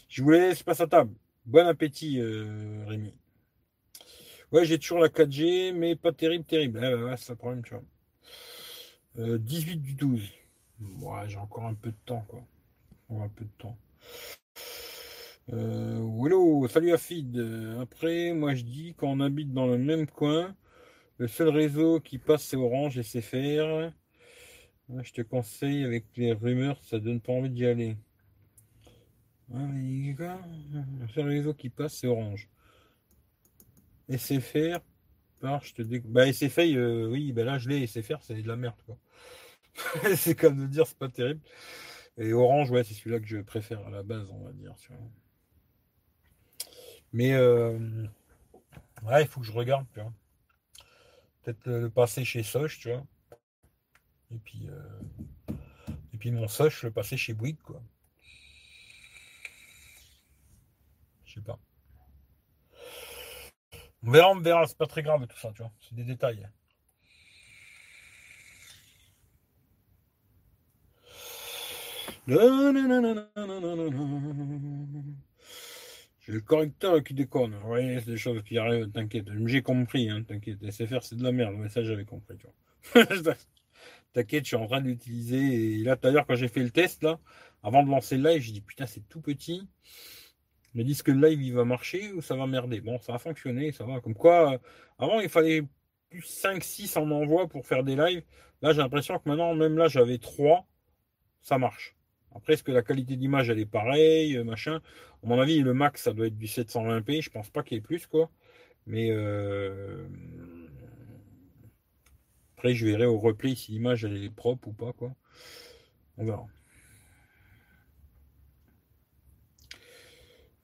Je vous laisse, passe à table. Bon appétit, euh, Rémi. Ouais, j'ai toujours la 4G, mais pas terrible, terrible. Ah, c'est le problème, tu vois. 18 euh, du 12. Ouais, j'ai encore un peu de temps, quoi. un peu de temps. Euh, hello, salut Afid. Après, moi je dis qu'on habite dans le même coin. Le seul réseau qui passe c'est Orange et c'est. Je te conseille avec les rumeurs, ça donne pas envie d'y aller. le seul réseau qui passe c'est Orange. C'est faire. je te dis. Bah SFR, euh, oui, bah là je l'ai, SFR, c'est de la merde quoi. c'est comme de dire, c'est pas terrible. Et Orange, ouais, c'est celui-là que je préfère à la base, on va dire. Mais euh, ouais, il faut que je regarde, tu vois. Peut-être le passer chez Soch, tu vois. Et puis, euh, et puis mon Soch, le passer chez Bouygues, quoi. Je sais pas. On verra, on verra, c'est pas très grave tout ça, tu vois. C'est des détails. J'ai le correcteur qui déconne. Oui, c'est des choses qui arrivent, t'inquiète. J'ai compris, hein, t'inquiète. SFR, c'est de la merde, mais ça, j'avais compris, tu vois. t'inquiète, je suis en train de l'utiliser. Et là, tout à l'heure, quand j'ai fait le test, là, avant de lancer le live, j'ai dit, putain, c'est tout petit. Disent que le live, il va marcher ou ça va merder. Bon, ça a fonctionné, ça va. Comme quoi, euh, avant, il fallait plus 5, 6 en envoi pour faire des lives. Là, j'ai l'impression que maintenant, même là, j'avais 3, ça marche. Après, est-ce que la qualité d'image, elle est pareille, euh, machin? À mon avis, le max, ça doit être du 720p. Je pense pas qu'il y ait plus, quoi. Mais euh, après, je verrai au replay si l'image, elle est propre ou pas, quoi. On verra.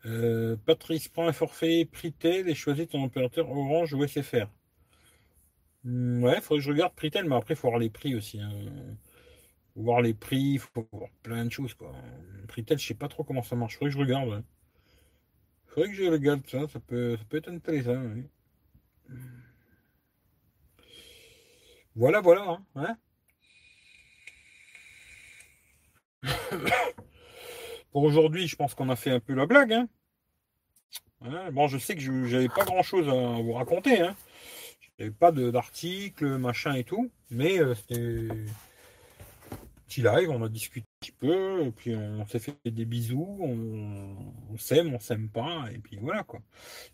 Euh, Patrice, prend un forfait Pritel et choisis ton opérateur Orange ou SFR. Hmm, ouais, faudrait que je regarde Pritel, mais après, il faut voir les prix aussi. Hein voir les prix, il faut voir plein de choses. Quoi. Pritel, je sais pas trop comment ça marche. Faudrait que je regarde. Hein. Faudrait que je regarde ça, ça peut, ça peut être intéressant. Oui. Voilà, voilà. Hein, Pour aujourd'hui, je pense qu'on a fait un peu la blague. Hein. bon, je sais que je n'avais pas grand chose à vous raconter. Hein. J'avais pas d'article, machin et tout. Mais euh, c'était live, on a discuté un petit peu, et puis on s'est fait des bisous, on, s'aime, on s'aime pas, et puis voilà quoi.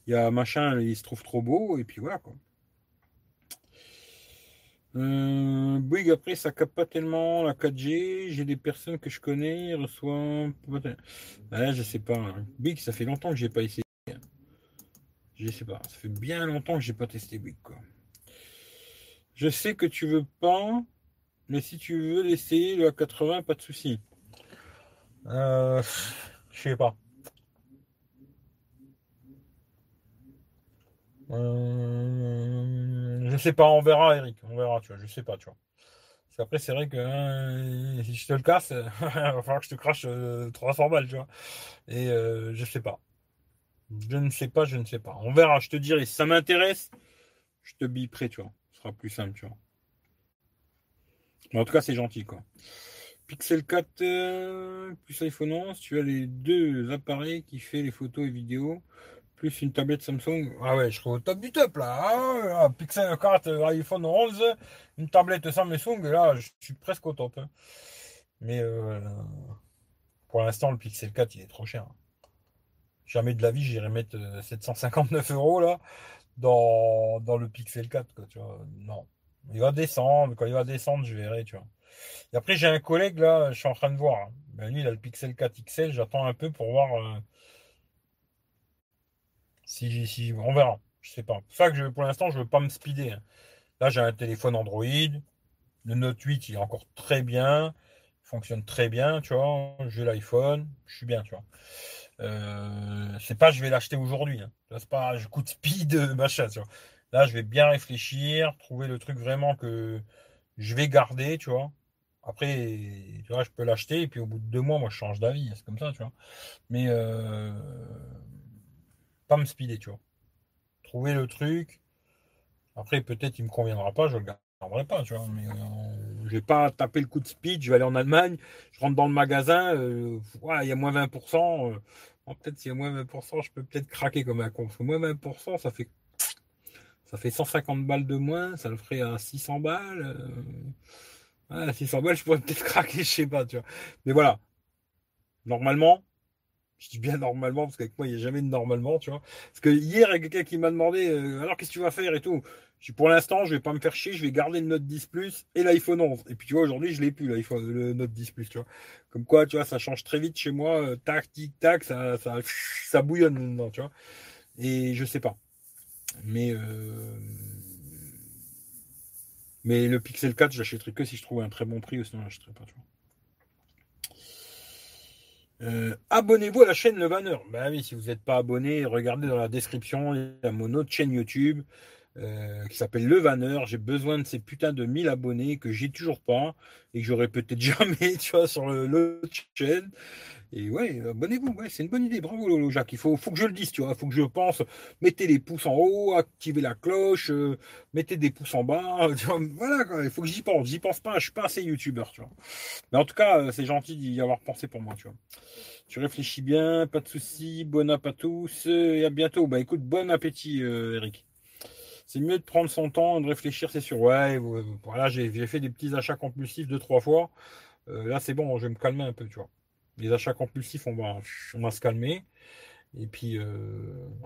Il y a machin, il se trouve trop beau, et puis voilà quoi. Euh, Bouygues, après, ça capte pas tellement la 4G. J'ai des personnes que je connais, reçoivent. Ouais, je sais pas. Bouygues, ça fait longtemps que j'ai pas essayé. Je sais pas. Ça fait bien longtemps que j'ai pas testé Bouygues, quoi. Je sais que tu veux pas, mais si tu veux l'essayer, le A80, pas de souci. Euh, je sais pas. Euh, sais pas, on verra, Eric. On verra, tu vois. Je sais pas, tu vois. Parce qu'après, c'est vrai que hein, si je te le casse, il va falloir que je te crache 300 euh, balles, tu vois. Et euh, je sais pas. Je ne sais pas, je ne sais pas. On verra, je te dirai. Si ça m'intéresse, je te biperai, tu vois. Ce sera plus simple, tu vois. Mais en tout cas, c'est gentil, quoi. Pixel 4 plus iPhone 11, tu as les deux appareils qui fait les photos et vidéos plus une tablette Samsung. Ah ouais, je trouve au top du top là. Ah Pixel 4, euh, iPhone 11, une tablette Samsung, là, je suis presque au top. Hein. Mais euh, pour l'instant, le Pixel 4, il est trop cher. Jamais de la vie, j'irai mettre 759 euh, euros là dans, dans le Pixel 4. Quoi, tu vois. Non. Il va descendre. Quand il va descendre, je verrai. Tu vois. Et après, j'ai un collègue là, je suis en train de voir. Hein. Ben, lui, il a le Pixel 4 XL. J'attends un peu pour voir. Si, si, on verra. Je sais pas. Ça que je, pour l'instant, je veux pas me speeder. Hein. Là, j'ai un téléphone Android. Le Note 8, il est encore très bien. Il fonctionne très bien, tu vois. J'ai l'iPhone. Je suis bien, tu vois. Euh, c'est pas je vais l'acheter aujourd'hui. Hein. C'est pas je coûte speed, machin, tu. Là, je vais bien réfléchir, trouver le truc vraiment que je vais garder, tu vois. Après, tu vois, je peux l'acheter et puis au bout de deux mois, moi, je change d'avis. C'est comme ça, tu vois. Mais euh, pas me speeder, tu vois. Trouver le truc. Après, peut-être il me conviendra pas, je le garderai pas, tu vois. Mais euh, je vais pas taper le coup de speed, je vais aller en Allemagne, je rentre dans le magasin, euh, il y a moins 20%. Euh, peut-être s'il y a moins 20%, je peux peut-être craquer comme un con. Parce moins 20%, ça fait ça fait 150 balles de moins, ça le ferait à 600 balles. à 600 balles, je pourrais peut-être craquer, je sais pas, tu vois. Mais voilà. Normalement, je dis bien normalement, parce qu'avec moi, il n'y a jamais de normalement, tu vois. Parce que hier, il y a quelqu'un qui m'a demandé euh, alors qu'est-ce que tu vas faire et tout. Je dis pour l'instant, je vais pas me faire chier, je vais garder le Note 10 Plus et l'iPhone 11. Et puis tu vois, aujourd'hui, je l'ai plus, l'iPhone, le Note 10 Plus, tu vois. Comme quoi, tu vois, ça change très vite chez moi, euh, tac, tic, tac, ça, ça, ça bouillonne maintenant, tu vois. Et je sais pas. Mais euh, mais le Pixel 4, j'achèterai que si je trouve un très bon prix, sinon je l'achèterai pas, tu vois. Euh, abonnez-vous à la chaîne Le Banner. Ben oui, si vous n'êtes pas abonné, regardez dans la description, il y a mon autre chaîne YouTube euh, qui s'appelle Le Banner. J'ai besoin de ces putains de 1000 abonnés que j'ai toujours pas et que j'aurai peut-être jamais, tu vois, sur l'autre chaîne. Et ouais, abonnez-vous, ouais, c'est une bonne idée. Bravo Lolo Jacques. Il faut, faut que je le dise, tu vois, faut que je pense. Mettez les pouces en haut, activez la cloche, euh, mettez des pouces en bas. voilà, quoi, il faut que j'y pense. J'y pense pas, je suis pas assez youtubeur, tu vois. Mais en tout cas, euh, c'est gentil d'y avoir pensé pour moi, tu vois. Tu réfléchis bien, pas de soucis, bon appétit à tous et à bientôt. Bah écoute, bon appétit, euh, Eric. C'est mieux de prendre son temps, de réfléchir, c'est sûr. Ouais, voilà, j'ai fait des petits achats compulsifs deux, trois fois. là, c'est bon, je vais me calmer un peu, tu vois les achats compulsifs, on va, on va se calmer. Et puis, euh,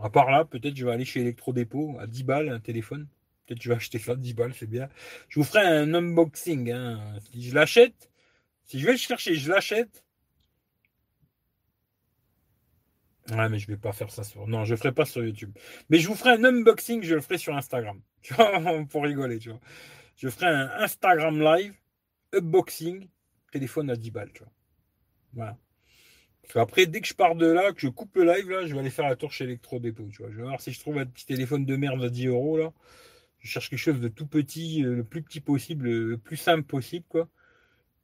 à part là, peut-être je vais aller chez Electrodépôt à 10 balles un téléphone. Peut-être je vais acheter ça 10 balles, c'est bien. Je vous ferai un unboxing. Hein. Si je l'achète, si je vais le chercher, je l'achète. Ouais, mais je vais pas faire ça sur. Non, je ferai pas sur YouTube. Mais je vous ferai un unboxing, je le ferai sur Instagram. Tu vois, pour rigoler, tu vois. Je ferai un Instagram live, unboxing, téléphone à 10 balles, tu vois. Voilà. Après, dès que je pars de là, que je coupe le live, là, je vais aller faire la tour chez Electro-Dépôt. Tu vois. Je vais voir si je trouve un petit téléphone de merde à 10 euros. Là. Je cherche quelque chose de tout petit, euh, le plus petit possible, le plus simple possible. Quoi.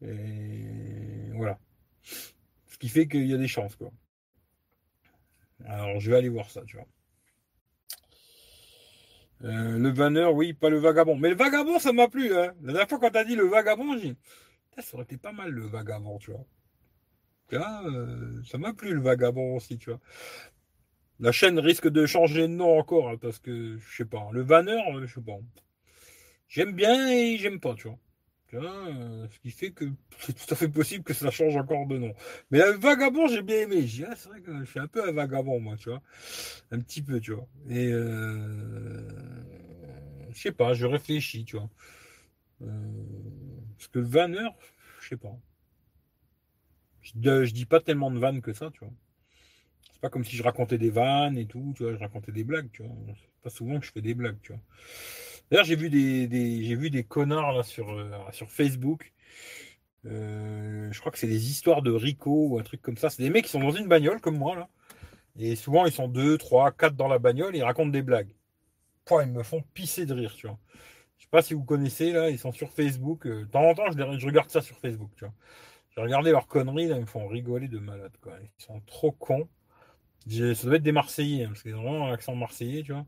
Et voilà. Ce qui fait qu'il y a des chances. Quoi. Alors, je vais aller voir ça, tu vois. Euh, le vanneur, oui, pas le vagabond. Mais le vagabond, ça m'a plu. Hein. La dernière fois, quand tu as dit le vagabond, j'ai dit, ça aurait été pas mal le vagabond, tu vois. Euh, ça m'a plu le vagabond aussi, tu vois. La chaîne risque de changer de nom encore, hein, parce que, je sais pas, le vanneur, euh, je sais pas. J'aime bien et j'aime pas, tu vois. Euh, ce qui fait que c'est tout à fait possible que ça change encore de nom. Mais le vagabond, j'ai bien aimé. Ah, c'est vrai que je suis un peu un vagabond, moi, tu vois. Un petit peu, tu vois. Et je sais pas, je réfléchis, tu vois. parce que vanneur, je sais pas. Je, je, dis pas tellement de vannes que ça, tu vois. C'est pas comme si je racontais des vannes et tout, tu vois, je racontais des blagues, tu vois. C'est pas souvent que je fais des blagues, tu vois. D'ailleurs, j'ai vu des, j'ai vu des connards là sur, euh, sur Facebook. Euh, je crois que c'est des histoires de Rico ou un truc comme ça. C'est des mecs qui sont dans une bagnole comme moi là. Et souvent ils sont deux, trois, quatre dans la bagnole et ils racontent des blagues. Ils me font pisser de rire, tu vois. Je sais pas si vous connaissez là, ils sont sur Facebook. Euh, de temps en temps, je, je regarde ça sur Facebook, tu vois. J'ai regardé leurs conneries, là, ils me font rigoler de malade, quoi. Ils sont trop cons. Ça doit être des Marseillais, hein, parce qu'ils ont vraiment un accent marseillais, tu vois.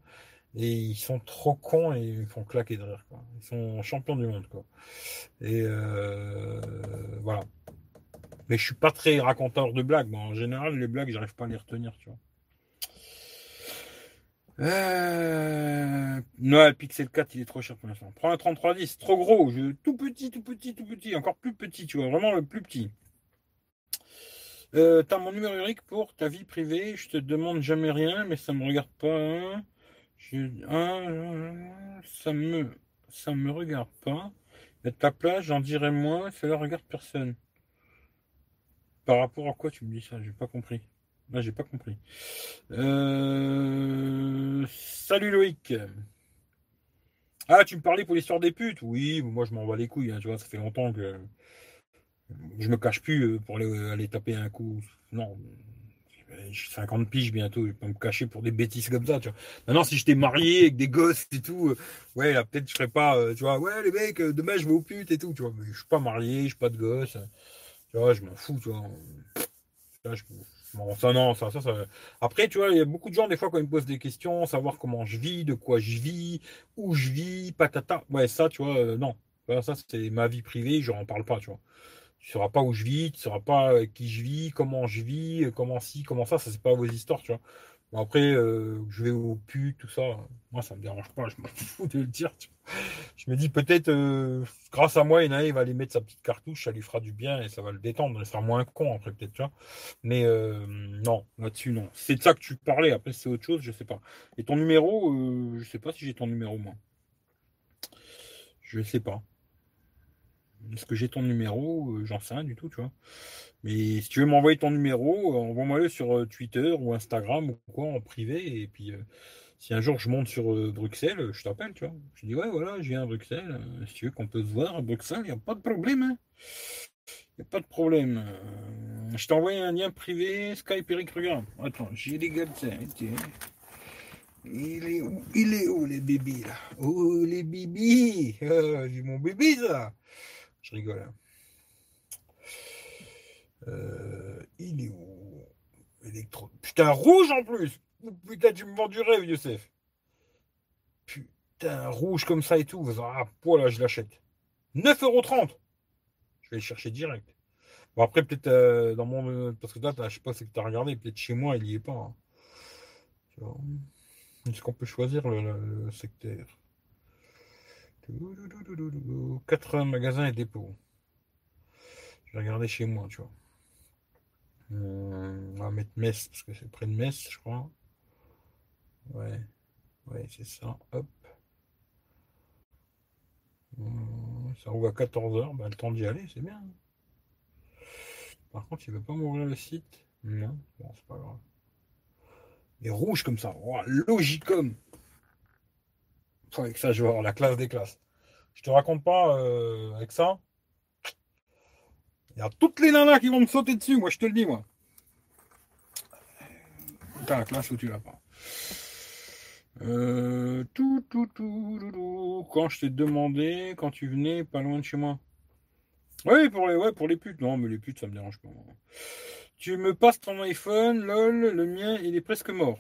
Et ils sont trop cons et ils font claquer de rire, quoi. Ils sont champions du monde, quoi. Et euh, voilà. Mais je suis pas très raconteur de blagues. en général, les blagues, j'arrive pas à les retenir, tu vois. Euh... Pixel 4, il est trop cher pour l'instant. Prends un 3310, trop gros, tout petit, tout petit, tout petit, encore plus petit, tu vois, vraiment le plus petit. Euh, T'as mon numéro Eric pour ta vie privée, je te demande jamais rien, mais ça me regarde pas. Hein. Je... ça me ça me regarde pas. Mais ta place, j'en dirais moins, ça ne regarde personne. Par rapport à quoi tu me dis ça? J'ai pas compris. Là, j'ai pas compris. Euh, salut Loïc. Ah, tu me parlais pour l'histoire des putes? Oui, moi je m'en bats les couilles, hein, tu vois, ça fait longtemps que je me cache plus euh, pour aller, taper un coup. Non, j'ai 50 piges bientôt, je vais pas me cacher pour des bêtises comme ça, tu vois. Maintenant, si j'étais marié avec des gosses et tout, euh, ouais, là, peut-être je serais pas, tu vois, ouais, les mecs, demain je vais aux putes et tout, tu vois. Mais je suis pas marié, je suis pas de gosse, tu vois, je m'en fous, tu vois. Ça, non, ça, ça. Après, tu vois, il y a beaucoup de gens, des fois, quand ils me posent des questions, savoir comment je vis, de quoi je vis, où je vis, patata. Ouais, ça, tu vois, euh, non. Ça, c'est ma vie privée, je n'en parle pas, tu vois. Tu ne sauras pas où je vis, tu ne sauras pas euh, qui je vis, comment je vis, euh, comment ci, comment ça, ça, c'est pas vos histoires, tu vois après, euh, je vais au putes, tout ça. Moi, ça me dérange pas. Je m'en fous de le dire. Je me dis peut-être, grâce à moi, il va aller mettre sa petite cartouche, ça lui fera du bien et ça va le détendre. Il sera moins con après, peut-être, tu vois. Mais non, là-dessus, non. C'est de ça que tu parlais. Après, c'est autre chose, je sais pas. Et ton numéro, je sais pas si j'ai ton numéro, moi. Je sais pas. Est-ce que j'ai ton numéro J'en sais rien du tout, tu vois. Mais si tu veux m'envoyer ton numéro, envoie-moi-le sur euh, Twitter ou Instagram ou quoi en privé. Et puis, euh, si un jour je monte sur euh, Bruxelles, je t'appelle, tu vois. Je dis, ouais, voilà, je viens à Bruxelles. si tu veux qu'on peut se voir à Bruxelles, il n'y a pas de problème. Hein. N'y a pas de problème. je t'ai envoyé un lien privé, Skype Eric Regarde. Attends, j'ai les gars Il est où Il est où les bébés là? Oh les bébés J'ai mon bébé ça Je rigole. Hein. Euh, il est où? Électro. Putain, rouge en plus Putain, tu me vends du rêve, Youssef. Putain, rouge comme ça et tout. Ah, voilà, je l'achète. 9,30€ Je vais le chercher direct. Bon, après, peut-être euh, dans mon. Parce que là, je sais pas ce que tu as regardé. Peut-être chez moi, il y est pas. Hein. Est-ce qu'on peut choisir le, secteur? 80 magasins et dépôts. Je vais regarder chez moi, tu vois. Euh, on va mettre Metz, parce que c'est près de Metz, je crois. Ouais, ouais, c'est ça. Hop. Euh, ça roule à 14h, bah, le temps d'y aller, c'est bien. Par contre, il ne veut pas m'ouvrir le site. Non, bon, c'est pas grave. Et rouge comme ça. Oh, Logicom. Avec ça, je vais la classe des classes. Je te raconte pas euh, avec ça. Il y a toutes les nanas qui vont me sauter dessus, moi je te le dis, moi. T'as la classe où tu l'as pas. Euh, tout, tout, tout, Quand je t'ai demandé, quand tu venais pas loin de chez moi. Oui, pour les, ouais, pour les putes. Non, mais les putes, ça me dérange pas. Tu me passes ton iPhone, lol, le mien, il est presque mort.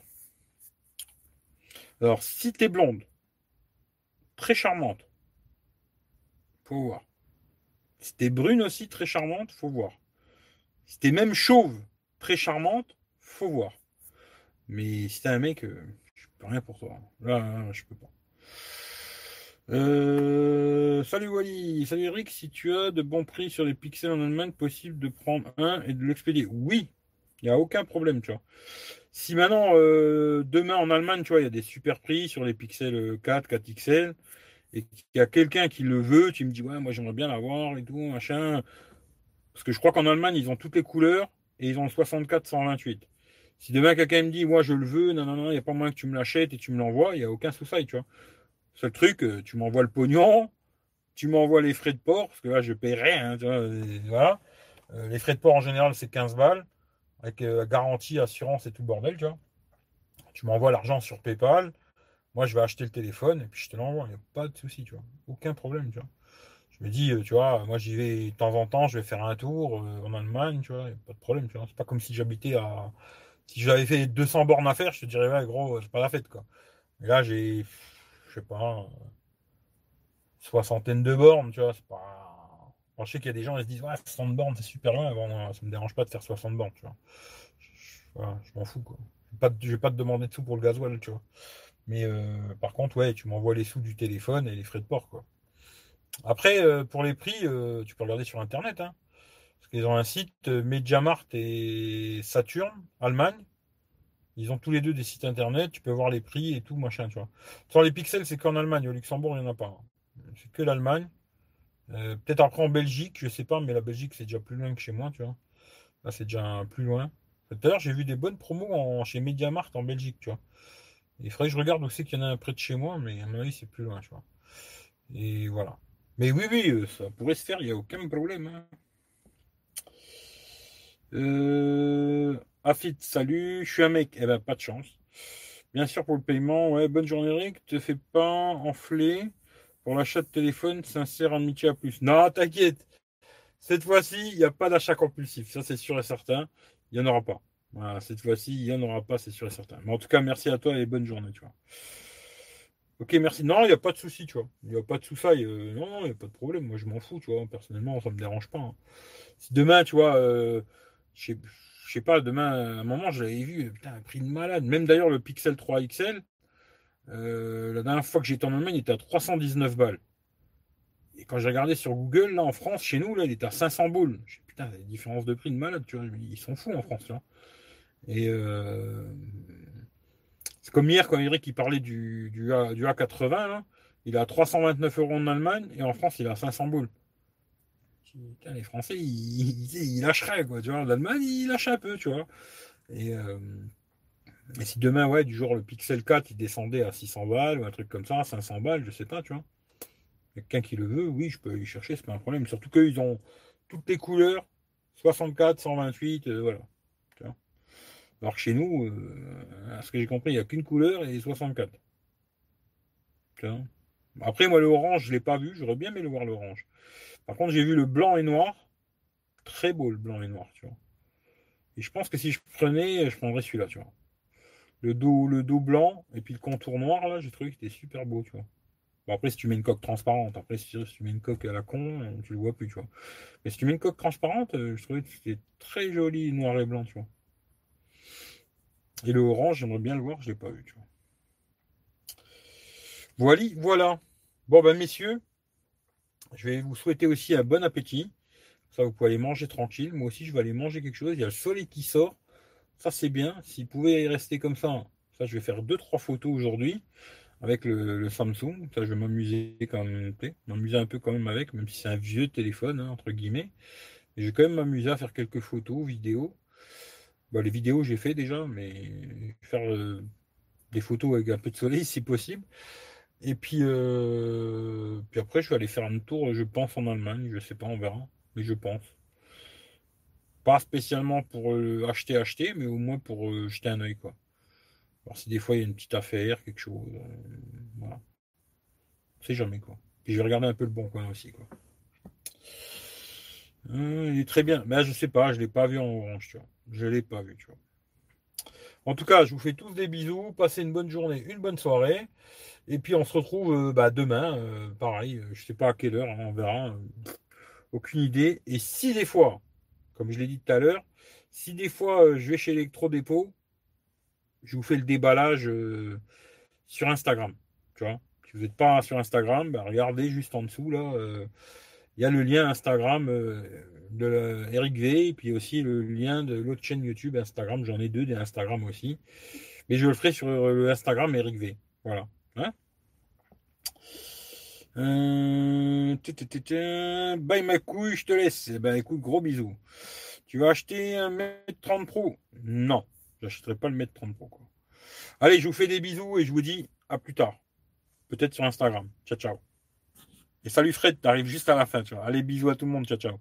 Alors, si t'es blonde, très charmante, faut voir. T'es brune aussi, très charmante, faut voir. T'es même chauve, très charmante, faut voir. Mais si t'es un mec, euh, je peux rien pour toi. Là, je peux pas. Euh, salut Wally, salut Eric, si tu as de bons prix sur les pixels en Allemagne, possible de prendre un et de l'expédier. Oui, il n'y a aucun problème, tu vois. Si maintenant, euh, demain en Allemagne, tu vois, il y a des super prix sur les pixels 4, 4 XL, et qu'il y a quelqu'un qui le veut, tu me dis, ouais, moi j'aimerais bien l'avoir et tout, machin. Parce que je crois qu'en Allemagne, ils ont toutes les couleurs et ils ont le 64-128. Si demain quelqu'un me dit, moi je le veux, non, non, non, il n'y a pas moyen que tu me l'achètes et tu me l'envoies, il n'y a aucun souci, tu vois. Seul truc, euh, tu m'envoies le pognon, tu m'envoies les frais de port, parce que là je paierai, tu vois. Euh, les frais de port en général, c'est 15 balles, avec euh, garantie, assurance et tout bordel, tu vois. Tu m'envoies l'argent sur PayPal, moi je vais acheter le téléphone et puis je te l'envoie, il n'y a pas de souci, tu vois. Aucun problème, tu vois. Je me dis, tu vois, moi j'y vais de temps en temps, je vais faire un tour en Allemagne, tu vois, il n'y a pas de problème, tu vois. C'est pas comme si j'habitais à si j'avais fait 200 bornes à faire, je te dirais, ouais, gros, c'est pas la fête, quoi. Mais là, j'ai, je sais pas, soixantaine de bornes, tu vois, c'est pas. je sais qu'il y a des gens qui se disent, ouais, 60 bornes, c'est super loin. Bon, ça me dérange pas de faire 60 bornes, tu vois. Je, m'en fous, quoi. Je vais, pas te demander de sous pour le gasoil, tu vois. Mais euh, par contre, ouais, tu m'envoies les sous du téléphone et les frais de port, quoi. Après, euh, pour les prix, euh, tu peux regarder sur Internet, hein. Ils ont un site, Mediamart et Saturn, Allemagne. Ils ont tous les deux des sites internet, tu peux voir les prix et tout, machin, tu vois. Sur les pixels, c'est qu'en Allemagne, au Luxembourg, il n'y en a pas. C'est que l'Allemagne. Peut-être après en Belgique, je sais pas, mais la Belgique, c'est déjà plus loin que chez moi, tu vois. Là, c'est déjà plus loin. D'ailleurs, j'ai vu des bonnes promos en, chez Mediamart en Belgique, tu vois. Il faudrait que je regarde aussi qu'il y en a un près de chez moi, mais à mon avis, c'est plus loin, tu vois. Et voilà. Mais oui, oui, euh, ça pourrait se faire, il n'y a aucun problème. Hein. Euh, Afid, salut, je suis un mec. Eh ben, pas de chance. Bien sûr, pour le paiement, ouais, bonne journée, Eric. Te fais pas enfler pour l'achat de téléphone, sincère amitié à plus. Non, t'inquiète. Cette fois-ci, il n'y a pas d'achat compulsif. Ça, c'est sûr et certain. Il n'y en aura pas. Voilà, cette fois-ci, il n'y en aura pas, c'est sûr et certain. Mais en tout cas, merci à toi et bonne journée, tu vois. Ok, merci. Non, il n'y a pas de souci, tu vois. Il n'y a pas de souci. Euh, non, il n'y a pas de problème. Moi, je m'en fous, tu vois. Personnellement, ça ne me dérange pas. Hein. Si demain, tu vois, euh, je sais pas, demain, à un moment, j'avais vu, putain, un prix de malade. Même d'ailleurs, le Pixel 3 XL, euh, la dernière fois que j'étais en Allemagne, il était à 319 balles. Et quand j'ai regardé sur Google, là, en France, chez nous, là, il était à 500 boules. Je putain, il y a des différences de prix de malade, tu vois. Ils sont fous en France, là. Et euh, c'est comme hier, quand Eric il parlait du, du, A, du A80, là, il à 329 euros en Allemagne et en France, il à 500 boules les Français, ils, lâcheraient, quoi. Tu vois, l'Allemagne, ils lâchent un peu, tu vois. Et, euh, et, si demain, ouais, du jour, le Pixel 4, il descendait à 600 balles ou un truc comme ça, 500 balles, je sais pas, tu vois. Quelqu'un qui le veut, oui, je peux y chercher, c'est pas un problème. Surtout qu'ils ont toutes les couleurs, 64, 128, euh, voilà. Alors que chez nous, euh, à ce que j'ai compris, il n'y a qu'une couleur et 64. Tu vois. Après, moi, le orange, je ne l'ai pas vu. J'aurais bien aimé le voir l'orange. Par contre, j'ai vu le blanc et noir. Très beau le blanc et noir, tu vois. Et je pense que si je prenais, je prendrais celui-là, tu vois. Le dos, le dos blanc et puis le contour noir, là, j'ai trouvé qu'il était super beau, tu vois. Bon, après, si tu mets une coque transparente, après, si tu mets une coque à la con, tu le vois plus, tu vois. Mais si tu mets une coque transparente, euh, je trouvais que c'était très joli, noir et blanc, tu vois. Et le orange, j'aimerais bien le voir, je ne l'ai pas vu. Voilà, voilà. Bon, ben, messieurs, je vais vous souhaiter aussi un bon appétit. Ça, vous pouvez aller manger tranquille. Moi aussi, je vais aller manger quelque chose. Il y a le soleil qui sort. Ça, c'est bien. S'il pouvait rester comme ça, ça, je vais faire deux, trois photos aujourd'hui avec le, Samsung. Ça, je vais m'amuser quand même. M'amuser un peu quand même avec, même si c'est un vieux téléphone, hein, entre guillemets. Et je vais quand même m'amuser à faire quelques photos, vidéos. Les vidéos, j'ai fait déjà, mais faire euh, des photos avec un peu de soleil si possible. Et puis, euh, puis après, je vais aller faire un tour, je pense, en Allemagne. Je sais pas, on verra. Mais je pense. Pas spécialement pour euh, acheter, acheter, mais au moins pour euh, jeter un oeil, quoi. Alors, si des fois il y a une petite affaire, quelque chose. voilà. On sait jamais, quoi. Puis je vais regarder un peu le bon coin aussi, quoi. Il est très bien. Mais je sais pas, je l'ai pas vu en orange, tu vois. Je l'ai pas vu, tu vois. En tout cas, je vous fais tous des bisous. Passez une bonne journée, une bonne soirée. Et puis on se retrouve euh, bah, demain, euh, pareil, euh, je ne sais pas à quelle heure, hein, on verra. aucune idée. Et si des fois, comme je l'ai dit tout à l'heure, si des fois je vais chez Electro-Dépôt, je vous fais le déballage sur Instagram. Tu vois si vous n'êtes pas sur Instagram, bah, regardez juste en dessous là. Il y a le lien Instagram de Eric V et puis aussi le lien de l'autre chaîne YouTube Instagram. J'en ai deux des Instagram aussi. Mais je le ferai sur le Instagram Eric V. Voilà. Hein? Euh, bye ma couille, je te laisse. Eh ben écoute, gros bisous. Tu vas acheter un mètre 30 Pro? Non, j'achèterai pas le mètre 30 Pro. Allez, je vous fais des bisous et je vous dis à plus tard. Peut-être sur Instagram. Ciao, ciao. Et salut Fred, t'arrives juste à la fin. Tu vois. Allez, bisous à tout le monde. Ciao, ciao.